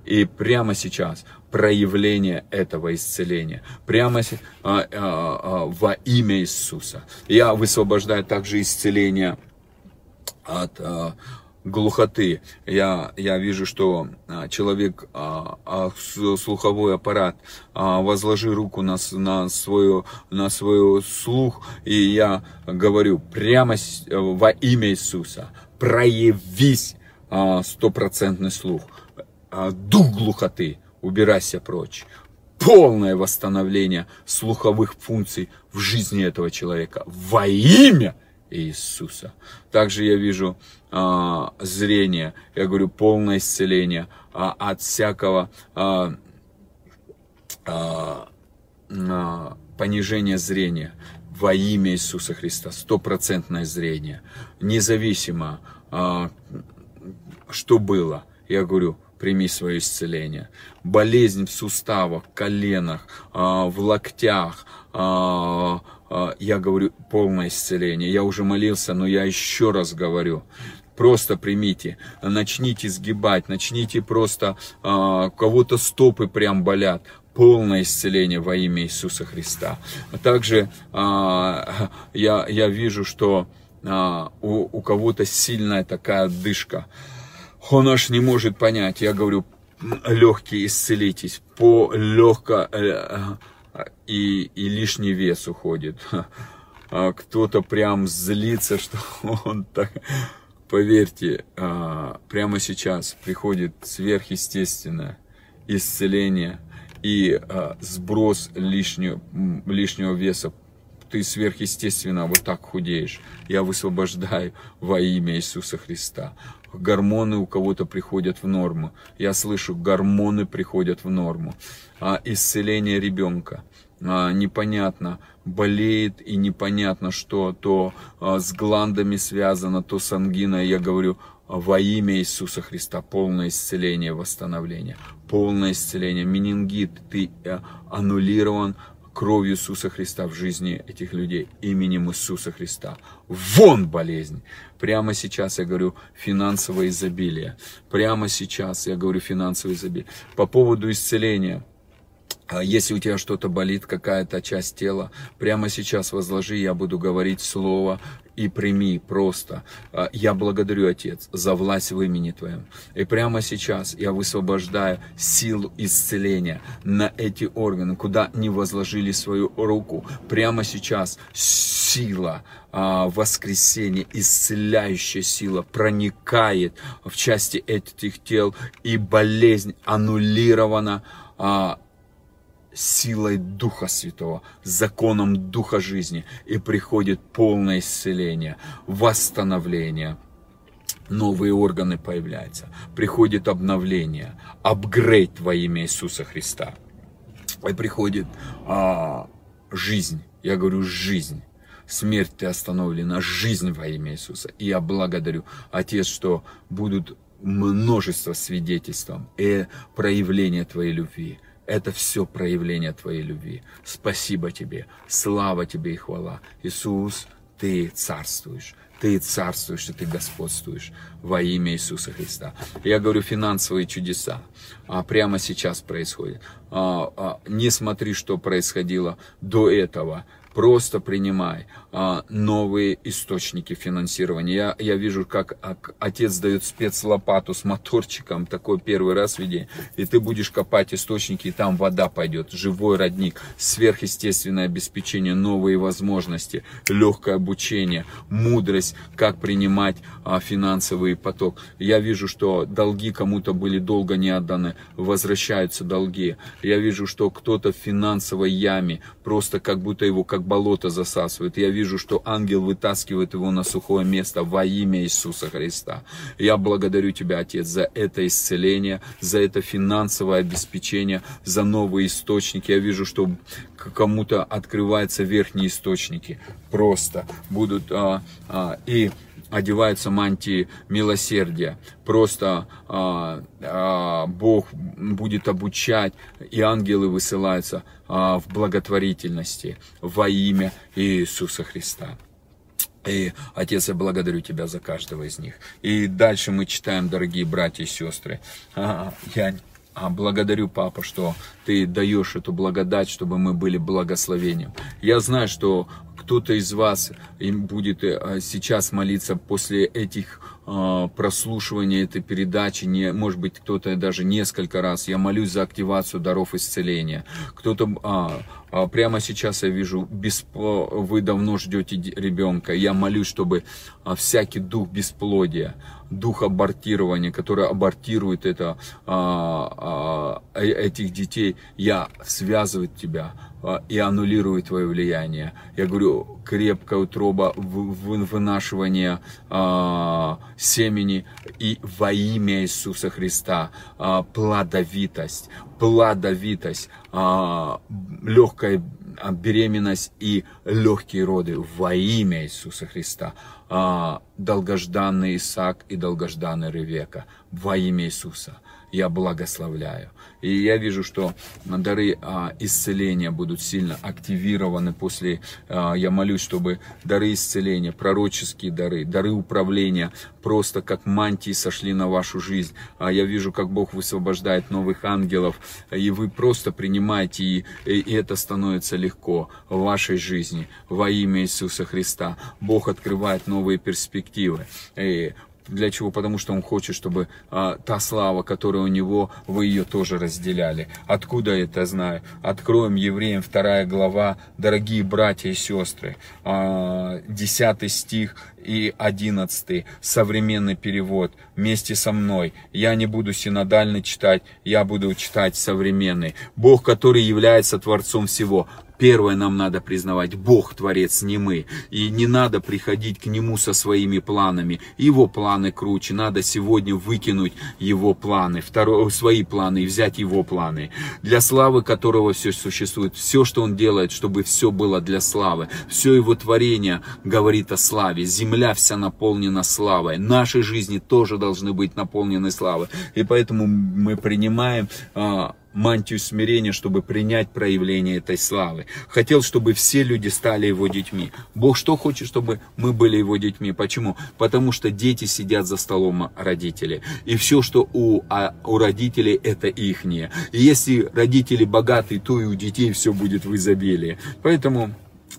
И прямо сейчас проявление этого исцеления. Прямо а, а, а, во имя Иисуса. Я высвобождаю также исцеление от а, глухоты. Я, я вижу, что а, человек, а, а, слуховой аппарат, возложи руку на, на, свою, на свой слух, и я говорю прямо во имя Иисуса, проявись стопроцентный слух. Дух глухоты, убирайся прочь полное восстановление слуховых функций в жизни этого человека во имя Иисуса. Также я вижу а, зрение, я говорю полное исцеление а, от всякого а, а, а, понижения зрения во имя Иисуса Христа. Стопроцентное зрение. Независимо, а, что было. Я говорю, прими свое исцеление. Болезнь в суставах, коленах, а, в локтях, а, я говорю полное исцеление. Я уже молился, но я еще раз говорю, просто примите, начните сгибать, начните просто, а, у кого-то стопы прям болят, полное исцеление во имя Иисуса Христа. А также а, я, я вижу, что а, у, у кого-то сильная такая дышка. Он аж не может понять. Я говорю, легкие исцелитесь, по легко э, и, и лишний вес уходит. А кто-то прям злится, что он так... Поверьте, а, прямо сейчас приходит сверхъестественное исцеление и а, сброс лишнего, лишнего веса. Ты сверхъестественно вот так худеешь. Я высвобождаю во имя Иисуса Христа. Гормоны у кого-то приходят в норму. Я слышу, гормоны приходят в норму. А, исцеление ребенка а, непонятно, болеет и непонятно, что то а, с гландами связано, то с ангиной. Я говорю, во имя Иисуса Христа полное исцеление, восстановление, полное исцеление. Менингит, ты э, аннулирован кровью Иисуса Христа в жизни этих людей, именем Иисуса Христа. Вон болезнь! Прямо сейчас я говорю финансовое изобилие. Прямо сейчас я говорю финансовое изобилие. По поводу исцеления – если у тебя что-то болит, какая-то часть тела, прямо сейчас возложи, я буду говорить слово и прими просто. А, я благодарю, Отец, за власть в имени Твоем. И прямо сейчас я высвобождаю силу исцеления на эти органы, куда не возложили свою руку. Прямо сейчас сила а, воскресения, исцеляющая сила проникает в части этих тел, и болезнь аннулирована силой Духа Святого, законом Духа жизни, и приходит полное исцеление, восстановление, новые органы появляются, приходит обновление, апгрейд во имя Иисуса Христа. И приходит а, жизнь, я говорю жизнь, смерть ты остановлена, жизнь во имя Иисуса. И я благодарю, Отец, что будут множество свидетельств и проявления Твоей любви это все проявление Твоей любви. Спасибо Тебе, слава Тебе и хвала. Иисус, Ты царствуешь. Ты царствуешь, и Ты господствуешь во имя Иисуса Христа. Я говорю, финансовые чудеса а, прямо сейчас происходят. А, а, не смотри, что происходило до этого просто принимай а, новые источники финансирования. Я, я вижу, как, отец дает спецлопату с моторчиком, такой первый раз в виде, и ты будешь копать источники, и там вода пойдет, живой родник, сверхъестественное обеспечение, новые возможности, легкое обучение, мудрость, как принимать а, финансовый поток. Я вижу, что долги кому-то были долго не отданы, возвращаются долги. Я вижу, что кто-то в финансовой яме, просто как будто его как болото засасывает. Я вижу, что ангел вытаскивает его на сухое место во имя Иисуса Христа. Я благодарю Тебя, Отец, за это исцеление, за это финансовое обеспечение, за новые источники. Я вижу, что кому-то открываются верхние источники. Просто будут а, а, и одеваются мантии милосердия. Просто а, а, Бог будет обучать, и ангелы высылаются а, в благотворительности во имя Иисуса Христа. И, Отец, я благодарю Тебя за каждого из них. И дальше мы читаем, дорогие братья и сестры. А, я благодарю, Папа, что Ты даешь эту благодать, чтобы мы были благословением. Я знаю, что кто-то из вас будет э, сейчас молиться после этих а, прослушивания этой передачи, не, может быть, кто-то даже несколько раз. Я молюсь за активацию даров исцеления. Кто-то а, а, прямо сейчас я вижу, беспло... вы давно ждете ребенка. Я молюсь, чтобы а, всякий дух бесплодия, дух абортирования, который абортирует это, а, а, э, этих детей, я связываю тебя а, и аннулирую твое влияние. Я говорю, крепкая утроба, вынашивание а, семени и во имя Иисуса Христа плодовитость, плодовитость, легкая беременность и легкие роды во имя Иисуса Христа. А, долгожданный Исаак и долгожданный Ревека во имя Иисуса. я благословляю. И я вижу, что дары а, исцеления будут сильно активированы после, а, я молюсь, чтобы дары исцеления, пророческие дары, дары управления просто как мантии сошли на вашу жизнь. А я вижу, как Бог высвобождает новых ангелов, и вы просто принимаете, и, и это становится легко в вашей жизни во имя Иисуса Христа. Бог открывает новые перспективы. И для чего? Потому что Он хочет, чтобы а, та слава, которая у Него, вы ее тоже разделяли. Откуда я это знаю? Откроем Евреям 2 глава, дорогие братья и сестры, а, 10 стих и 11 современный перевод вместе со мной. Я не буду синодально читать, я буду читать современный. Бог, который является Творцом всего, Первое нам надо признавать, Бог Творец, не мы. И не надо приходить к Нему со своими планами. Его планы круче. Надо сегодня выкинуть Его планы, второе, свои планы и взять Его планы. Для славы которого все существует. Все, что Он делает, чтобы все было для славы. Все Его творение говорит о славе. Земля вся наполнена славой. Наши жизни тоже должны быть наполнены славой. И поэтому мы принимаем а, мантию смирения, чтобы принять проявление этой славы. Хотел, чтобы все люди стали его детьми. Бог что хочет, чтобы мы были его детьми? Почему? Потому что дети сидят за столом родителей. И все, что у, а, у родителей, это ихнее. И если родители богатые, то и у детей все будет в изобилии. Поэтому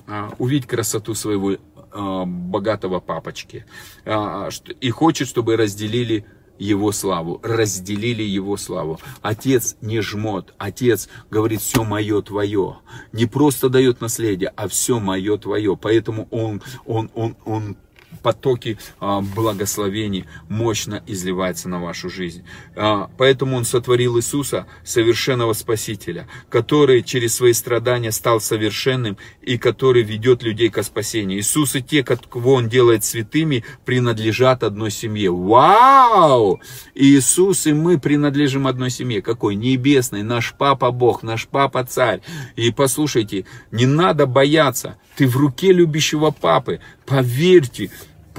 а, увидеть красоту своего а, богатого папочки. А, и хочет, чтобы разделили его славу, разделили его славу. Отец не жмот, отец говорит, все мое твое. Не просто дает наследие, а все мое твое. Поэтому он, он, он, он потоки а, благословений мощно изливаются на вашу жизнь. А, поэтому Он сотворил Иисуса, совершенного Спасителя, который через свои страдания стал совершенным и который ведет людей к спасению. Иисус и те, кого Он делает святыми, принадлежат одной семье. Вау! Иисус и мы принадлежим одной семье. Какой? Небесной. Наш Папа Бог, наш Папа Царь. И послушайте, не надо бояться. Ты в руке любящего Папы. Поверьте,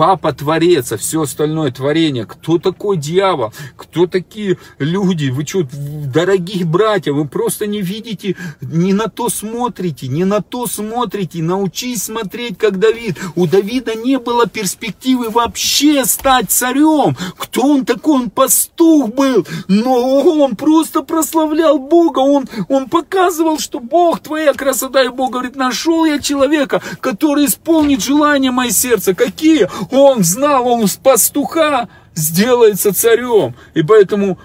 Папа Творец, а все остальное творение. Кто такой дьявол? Кто такие люди? Вы что, дорогие братья, вы просто не видите, не на то смотрите, не на то смотрите. Научись смотреть, как Давид. У Давида не было перспективы вообще стать царем. Кто он такой? Он пастух был. Но он просто прославлял Бога. Он, он показывал, что Бог твоя красота. И Бог говорит, нашел я человека, который исполнит желания мое сердце. Какие? Он знал, он с пастуха сделается царем. И поэтому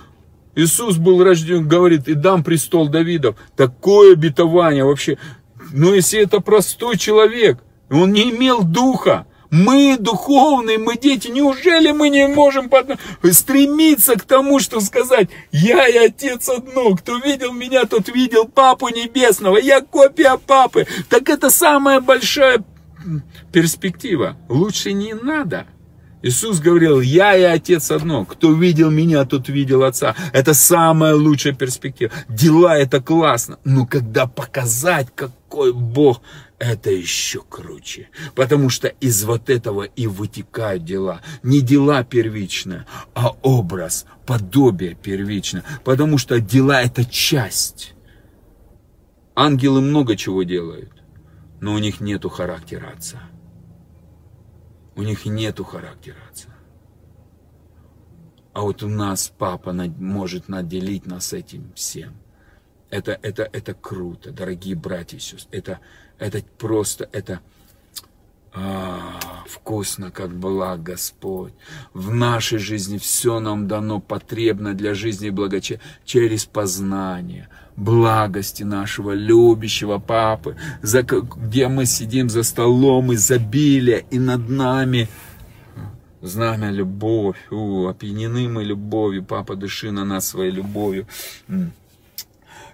Иисус был рожден, говорит, и дам престол Давидов. Такое обетование вообще. Но если это простой человек, он не имел духа, мы духовные, мы дети, неужели мы не можем стремиться к тому, что сказать, я и отец одно, кто видел меня, тот видел Папу Небесного, я копия Папы. Так это самая большая перспектива. Лучше не надо. Иисус говорил, я и Отец одно. Кто видел меня, тот видел Отца. Это самая лучшая перспектива. Дела это классно. Но когда показать, какой Бог, это еще круче. Потому что из вот этого и вытекают дела. Не дела первичные, а образ, подобие первичное. Потому что дела это часть. Ангелы много чего делают но у них нету характера отца. У них нету характера отца. А вот у нас папа может наделить нас этим всем. Это, это, это круто, дорогие братья и сестры. Это, это просто, это а, вкусно, как благ Господь. В нашей жизни все нам дано потребно для жизни и благочестия через познание – благости нашего любящего Папы, за, где мы сидим за столом изобилия, и над нами знамя любовь, у, опьянены мы любовью, Папа, дыши на нас своей любовью,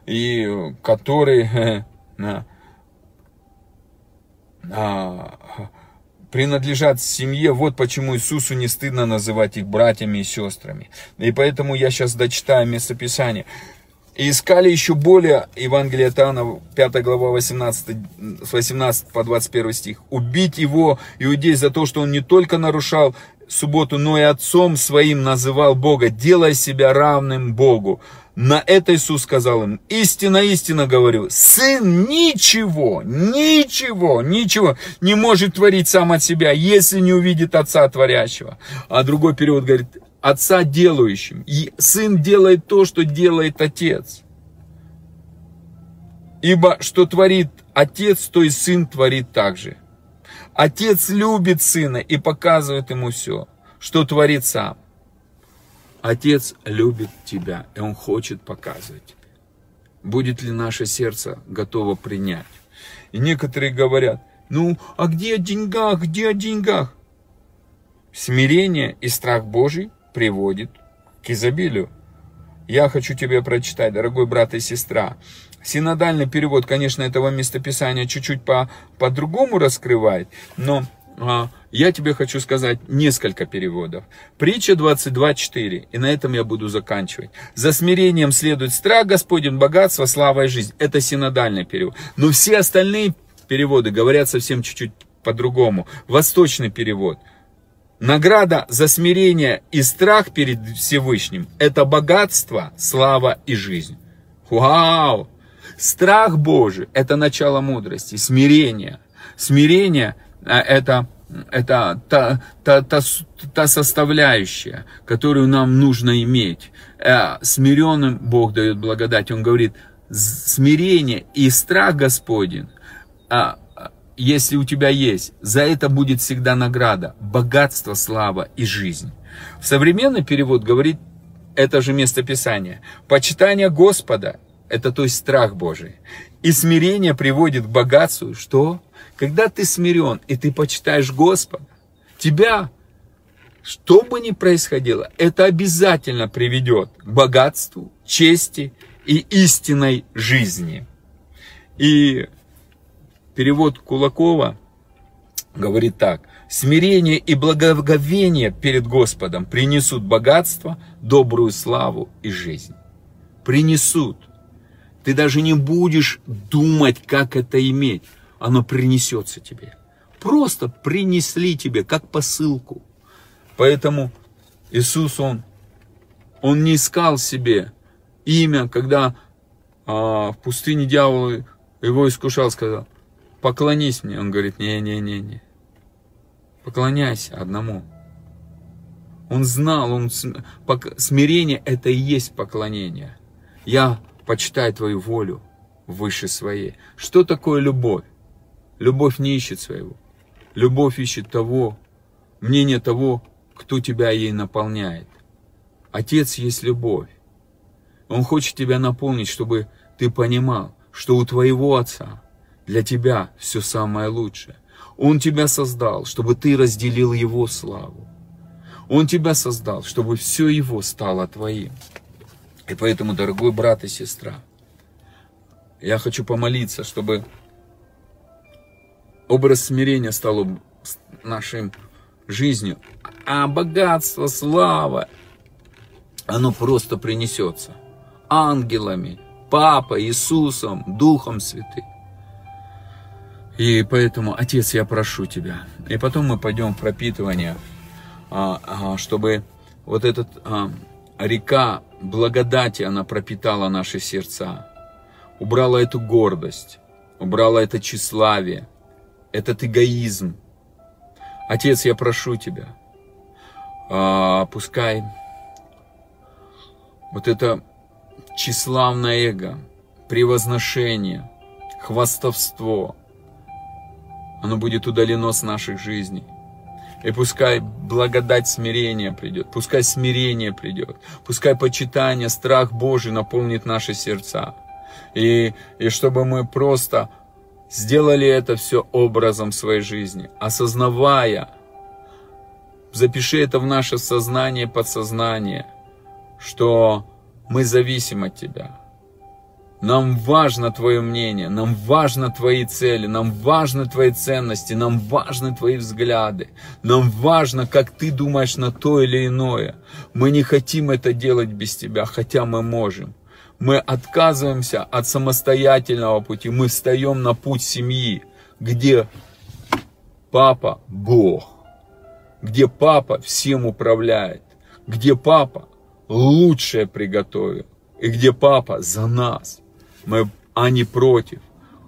и который а, а, принадлежат семье, вот почему Иисусу не стыдно называть их братьями и сестрами. И поэтому я сейчас дочитаю местописание. И искали еще более, Евангелие от Иоанна, 5 глава, 18, с 18 по 21 стих, убить его, иудей, за то, что он не только нарушал субботу, но и отцом своим называл Бога, делая себя равным Богу. На это Иисус сказал им, истинно, истинно говорю, сын ничего, ничего, ничего не может творить сам от себя, если не увидит отца творящего. А другой перевод говорит, отца делающим. И сын делает то, что делает отец. Ибо что творит отец, то и сын творит также. Отец любит сына и показывает ему все, что творит сам. Отец любит тебя, и Он хочет показывать. Будет ли наше сердце готово принять? И некоторые говорят, ну, а где о деньгах, где о деньгах? Смирение и страх Божий приводит к изобилию. Я хочу тебе прочитать, дорогой брат и сестра. Синодальный перевод, конечно, этого местописания чуть-чуть по, по-другому раскрывает, но а, я тебе хочу сказать несколько переводов. Притча 22.4, и на этом я буду заканчивать. За смирением следует страх Господень, богатство, слава и жизнь. Это синодальный перевод. Но все остальные переводы говорят совсем чуть-чуть по-другому. Восточный перевод. Награда за смирение и страх перед Всевышним – это богатство, слава и жизнь. Вау! Страх Божий – это начало мудрости, смирение. Смирение а это, это та, та, та, та составляющая, которую нам нужно иметь. Э, смиренным Бог дает благодать. Он говорит, смирение и страх Господень, а, если у тебя есть, за это будет всегда награда, богатство, слава и жизнь. В современный перевод говорит это же местописание. Почитание Господа – это то есть страх Божий. И смирение приводит к богатству, что? Когда ты смирен и ты почитаешь Господа, тебя, что бы ни происходило, это обязательно приведет к богатству, чести и истинной жизни. И перевод Кулакова говорит так. Смирение и благоговение перед Господом принесут богатство, добрую славу и жизнь. Принесут. Ты даже не будешь думать, как это иметь оно принесется тебе. Просто принесли тебе, как посылку. Поэтому Иисус, Он, Он не искал себе имя, когда а, в пустыне дьявол его искушал, сказал, поклонись мне. Он говорит, не-не-не-не, поклоняйся одному. Он знал, он, смирение это и есть поклонение. Я почитаю твою волю выше своей. Что такое любовь? Любовь не ищет своего. Любовь ищет того, мнение того, кто тебя ей наполняет. Отец есть любовь. Он хочет тебя наполнить, чтобы ты понимал, что у твоего отца для тебя все самое лучшее. Он тебя создал, чтобы ты разделил его славу. Он тебя создал, чтобы все его стало твоим. И поэтому, дорогой брат и сестра, я хочу помолиться, чтобы образ смирения стал нашей жизнью, а богатство, слава, оно просто принесется ангелами, Папой, Иисусом, Духом Святым. И поэтому, Отец, я прошу Тебя. И потом мы пойдем в пропитывание, а, а, чтобы вот эта река благодати, она пропитала наши сердца, убрала эту гордость, убрала это тщеславие, этот эгоизм. Отец, я прошу Тебя, а, пускай вот это тщеславное эго, превозношение, хвастовство, оно будет удалено с наших жизней. И пускай благодать смирения придет, пускай смирение придет, пускай почитание, страх Божий наполнит наши сердца. И, и чтобы мы просто сделали это все образом своей жизни, осознавая, запиши это в наше сознание, подсознание, что мы зависим от Тебя. Нам важно Твое мнение, нам важно Твои цели, нам важны Твои ценности, нам важны Твои взгляды, нам важно, как Ты думаешь на то или иное. Мы не хотим это делать без Тебя, хотя мы можем мы отказываемся от самостоятельного пути, мы встаем на путь семьи, где папа Бог. где папа всем управляет, где папа лучшее приготовил, и где папа за нас, мы, а не против.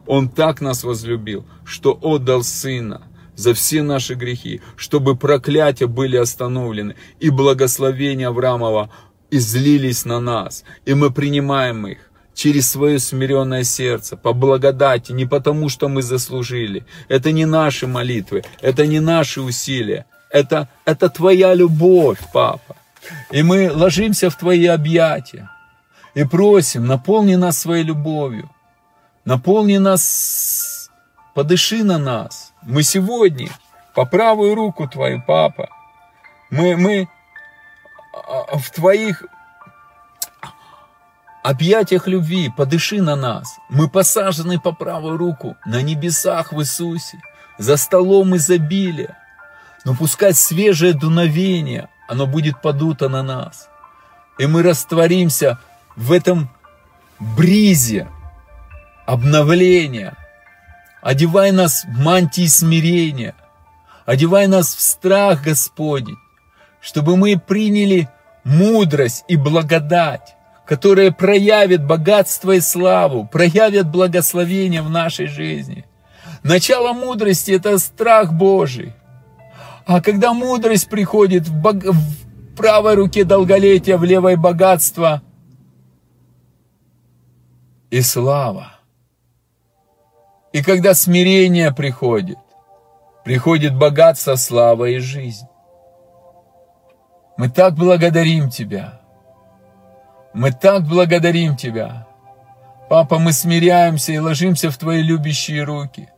Он так нас возлюбил, что отдал Сына за все наши грехи, чтобы проклятия были остановлены, и благословения Авраамова излились на нас, и мы принимаем их через свое смиренное сердце, по благодати, не потому, что мы заслужили. Это не наши молитвы, это не наши усилия, это, это Твоя любовь, Папа. И мы ложимся в Твои объятия и просим, наполни нас своей любовью, наполни нас, подыши на нас. Мы сегодня по правую руку Твою, Папа. Мы, мы а, в Твоих объятиях любви, подыши на нас. Мы посажены по правую руку на небесах в Иисусе, за столом изобилия. Но пускай свежее дуновение, оно будет подуто на нас. И мы растворимся в этом бризе обновления. Одевай нас в мантии смирения. Одевай нас в страх Господень, чтобы мы приняли мудрость и благодать, которые проявят богатство и славу, проявят благословение в нашей жизни. Начало мудрости – это страх Божий. А когда мудрость приходит в, бог... в правой руке долголетия, в левой богатство и слава. И когда смирение приходит, приходит богатство, слава и жизнь. Мы так благодарим Тебя. Мы так благодарим Тебя. Папа, мы смиряемся и ложимся в Твои любящие руки.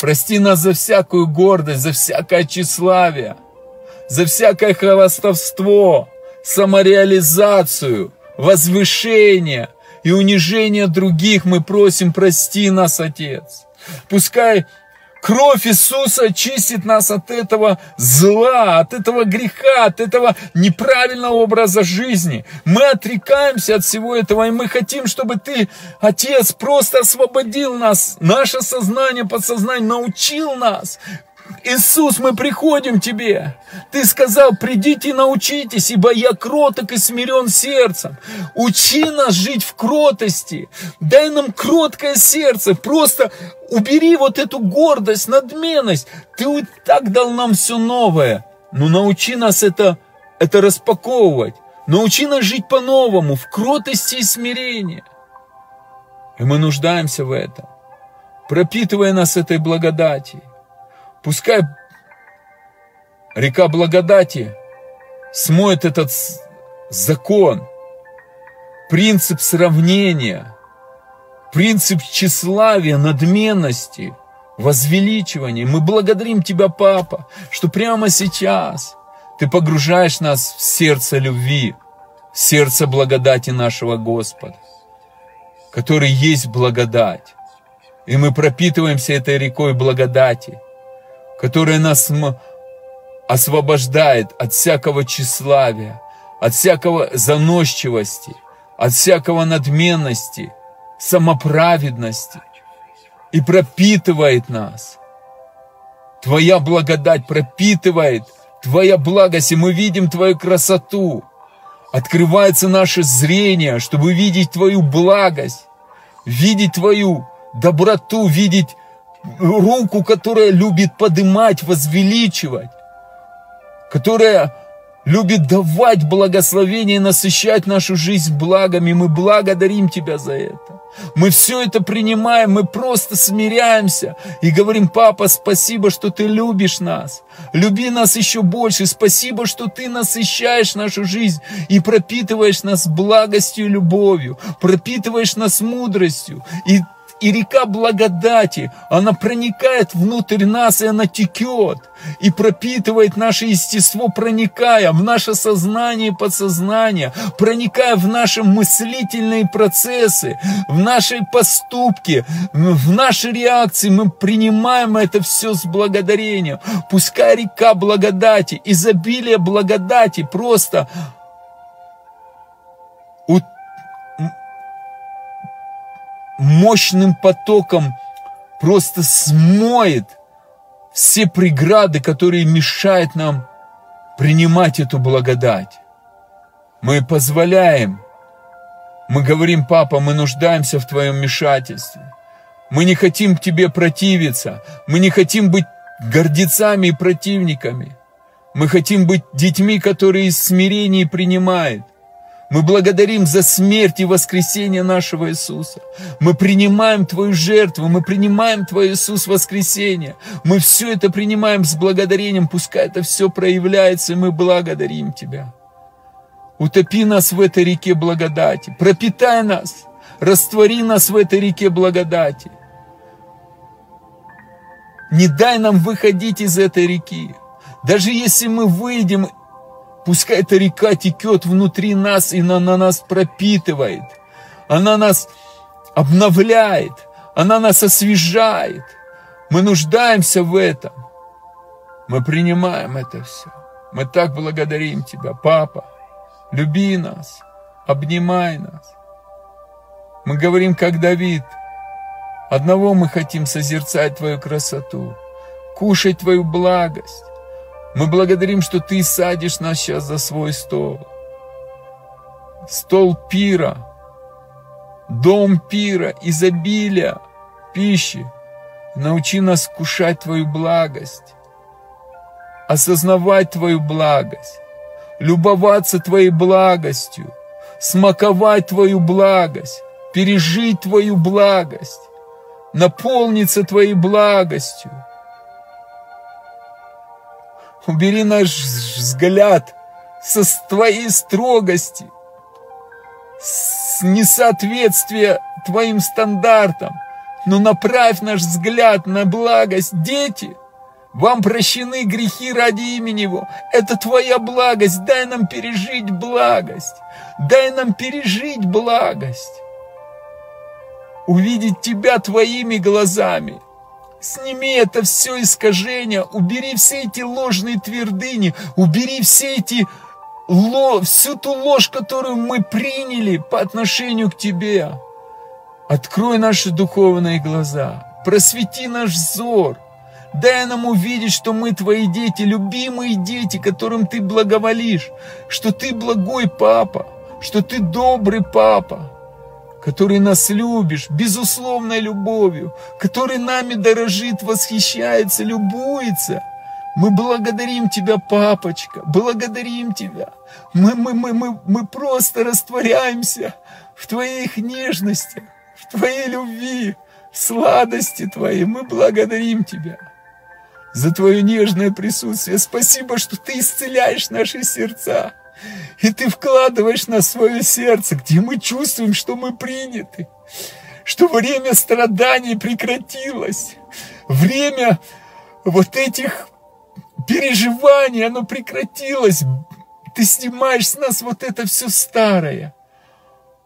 Прости нас за всякую гордость, за всякое тщеславие, за всякое хвастовство, самореализацию, возвышение и унижение других. Мы просим, прости нас, Отец. Пускай Кровь Иисуса чистит нас от этого зла, от этого греха, от этого неправильного образа жизни. Мы отрекаемся от всего этого, и мы хотим, чтобы Ты, Отец, просто освободил нас, наше сознание, подсознание, научил нас Иисус, мы приходим к Тебе. Ты сказал, придите и научитесь, ибо я кроток и смирен сердцем. Учи нас жить в кротости. Дай нам кроткое сердце. Просто убери вот эту гордость, надменность. Ты так дал нам все новое. Но научи нас это, это распаковывать. Научи нас жить по-новому, в кротости и смирении. И мы нуждаемся в этом. Пропитывая нас этой благодати. Пускай река благодати смоет этот закон, принцип сравнения, принцип тщеславия, надменности, возвеличивания. Мы благодарим Тебя, Папа, что прямо сейчас Ты погружаешь нас в сердце любви, в сердце благодати нашего Господа, который есть благодать. И мы пропитываемся этой рекой благодати – которая нас освобождает от всякого тщеславия, от всякого заносчивости, от всякого надменности, самоправедности и пропитывает нас. Твоя благодать пропитывает, Твоя благость, и мы видим Твою красоту. Открывается наше зрение, чтобы видеть Твою благость, видеть Твою доброту, видеть руку, которая любит подымать, возвеличивать, которая любит давать благословение и насыщать нашу жизнь благами. Мы благодарим Тебя за это. Мы все это принимаем, мы просто смиряемся и говорим, папа, спасибо, что ты любишь нас. Люби нас еще больше. Спасибо, что ты насыщаешь нашу жизнь и пропитываешь нас благостью и любовью, пропитываешь нас мудростью. И и река благодати, она проникает внутрь нас, и она текет, и пропитывает наше естество, проникая в наше сознание и подсознание, проникая в наши мыслительные процессы, в наши поступки, в наши реакции. Мы принимаем это все с благодарением. Пускай река благодати, изобилие благодати просто мощным потоком просто смоет все преграды, которые мешают нам принимать эту благодать. Мы позволяем, мы говорим, папа, мы нуждаемся в твоем вмешательстве. Мы не хотим к тебе противиться, мы не хотим быть гордецами и противниками. Мы хотим быть детьми, которые из смирения принимают. Мы благодарим за смерть и воскресение нашего Иисуса. Мы принимаем Твою жертву, мы принимаем Твой Иисус воскресение. Мы все это принимаем с благодарением, пускай это все проявляется, и мы благодарим Тебя. Утопи нас в этой реке благодати, пропитай нас, раствори нас в этой реке благодати. Не дай нам выходить из этой реки. Даже если мы выйдем Пускай эта река текет внутри нас и на, на нас пропитывает. Она нас обновляет, она нас освежает. Мы нуждаемся в этом. Мы принимаем это все. Мы так благодарим Тебя, Папа. Люби нас, обнимай нас. Мы говорим, как Давид, одного мы хотим созерцать Твою красоту, кушать Твою благость, мы благодарим, что Ты садишь нас сейчас за свой стол. Стол пира, дом пира, изобилия, пищи. Научи нас кушать Твою благость, осознавать Твою благость, любоваться Твоей благостью, смаковать Твою благость, пережить Твою благость, наполниться Твоей благостью, Убери наш взгляд со твоей строгости, с несоответствия твоим стандартам, но направь наш взгляд на благость. Дети, вам прощены грехи ради имени Его. Это твоя благость. Дай нам пережить благость. Дай нам пережить благость. Увидеть Тебя твоими глазами – Сними это все искажение, убери все эти ложные твердыни, убери все эти ложь, всю ту ложь, которую мы приняли по отношению к Тебе. Открой наши духовные глаза, просвети наш взор, дай нам увидеть, что мы Твои дети, любимые дети, которым Ты благоволишь, что Ты благой папа, что Ты добрый папа, который нас любишь безусловной любовью, который нами дорожит, восхищается, любуется. Мы благодарим Тебя, папочка, благодарим Тебя. Мы, мы, мы, мы, мы просто растворяемся в Твоих нежностях, в Твоей любви, в сладости Твоей. Мы благодарим Тебя за Твое нежное присутствие. Спасибо, что Ты исцеляешь наши сердца. И ты вкладываешь на свое сердце, где мы чувствуем, что мы приняты, что время страданий прекратилось, время вот этих переживаний, оно прекратилось. Ты снимаешь с нас вот это все старое,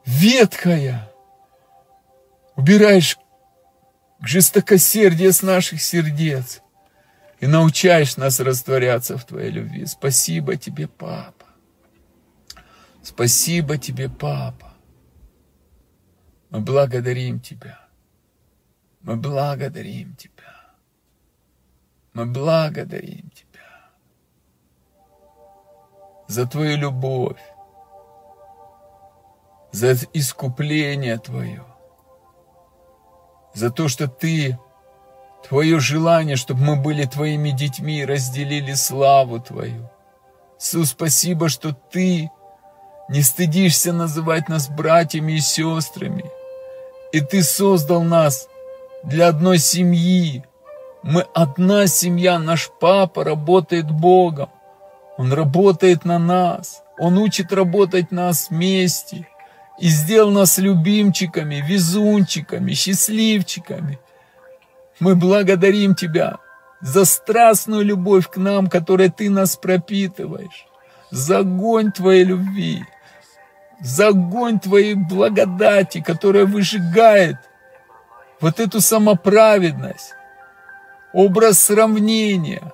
ветхое, убираешь жестокосердие с наших сердец и научаешь нас растворяться в Твоей любви. Спасибо Тебе, Папа. Спасибо тебе, папа. Мы благодарим тебя. Мы благодарим тебя. Мы благодарим тебя за твою любовь, за искупление твое, за то, что ты, твое желание, чтобы мы были твоими детьми разделили славу твою. Иисус, спасибо, что ты не стыдишься называть нас братьями и сестрами. И Ты создал нас для одной семьи. Мы одна семья, наш папа работает Богом. Он работает на нас. Он учит работать нас вместе. И сделал нас любимчиками, везунчиками, счастливчиками. Мы благодарим Тебя за страстную любовь к нам, которой Ты нас пропитываешь, за огонь Твоей любви за огонь Твоей благодати, которая выжигает вот эту самоправедность, образ сравнения.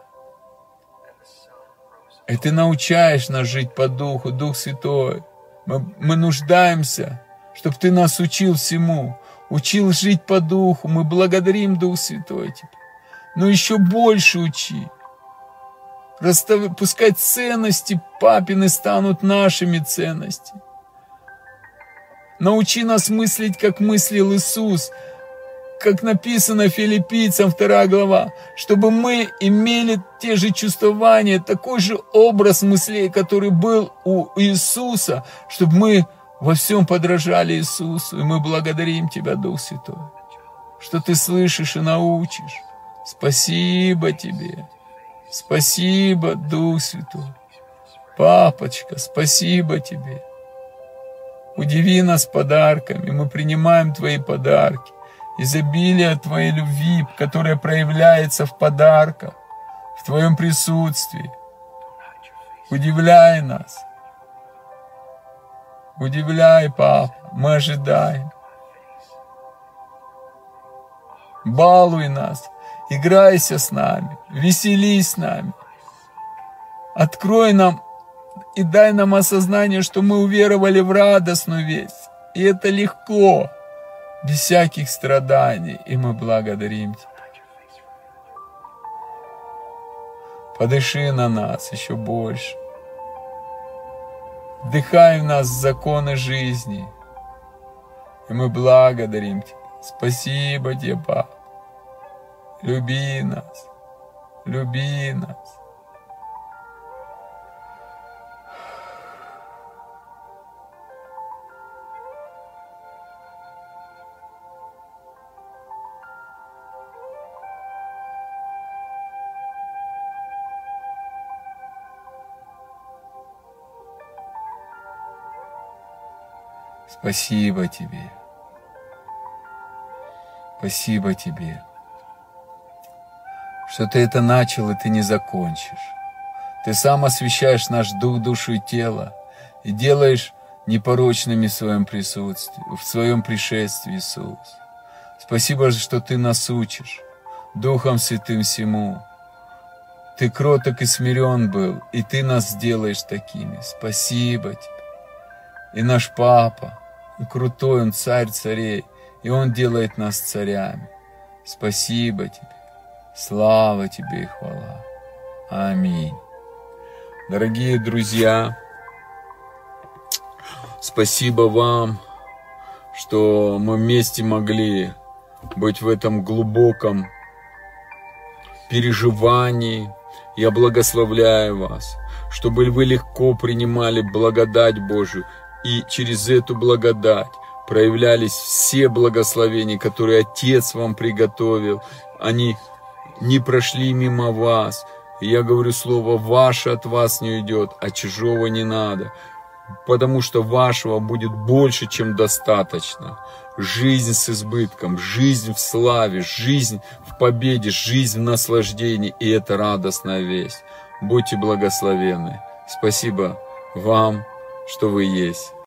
И Ты научаешь нас жить по Духу, Дух Святой. Мы, мы нуждаемся, чтобы Ты нас учил всему, учил жить по Духу. Мы благодарим Дух Святой Тебя. но еще больше учи. Расстав... Пускай ценности папины станут нашими ценностями. Научи нас мыслить, как мыслил Иисус, как написано филиппийцам 2 глава, чтобы мы имели те же чувствования, такой же образ мыслей, который был у Иисуса, чтобы мы во всем подражали Иисусу. И мы благодарим Тебя, Дух Святой, что Ты слышишь и научишь. Спасибо Тебе. Спасибо, Дух Святой. Папочка, спасибо Тебе. Удиви нас подарками, мы принимаем Твои подарки. Изобилие Твоей любви, которая проявляется в подарках, в Твоем присутствии. Удивляй нас. Удивляй, Папа, мы ожидаем. Балуй нас, играйся с нами, веселись с нами. Открой нам и дай нам осознание, что мы уверовали в радостную весть. И это легко, без всяких страданий, и мы благодарим Тебя. Подыши на нас еще больше. Вдыхай в нас законы жизни. И мы благодарим Тебя. Спасибо Тебе, Папа. Люби нас. Люби нас. Спасибо тебе. Спасибо тебе, что ты это начал и ты не закончишь. Ты сам освещаешь наш дух, душу и тело и делаешь непорочными в своем присутствии, в своем пришествии, Иисус. Спасибо, что ты нас учишь Духом Святым всему. Ты кроток и смирен был, и ты нас сделаешь такими. Спасибо тебе. И наш Папа, крутой, Он царь царей, и Он делает нас царями. Спасибо Тебе, слава Тебе и хвала. Аминь. Дорогие друзья, спасибо вам, что мы вместе могли быть в этом глубоком переживании. Я благословляю вас, чтобы вы легко принимали благодать Божию и через эту благодать проявлялись все благословения, которые Отец вам приготовил. Они не прошли мимо вас. я говорю слово «ваше» от вас не уйдет, а чужого не надо. Потому что вашего будет больше, чем достаточно. Жизнь с избытком, жизнь в славе, жизнь в победе, жизнь в наслаждении. И это радостная весть. Будьте благословенны. Спасибо вам, что вы есть.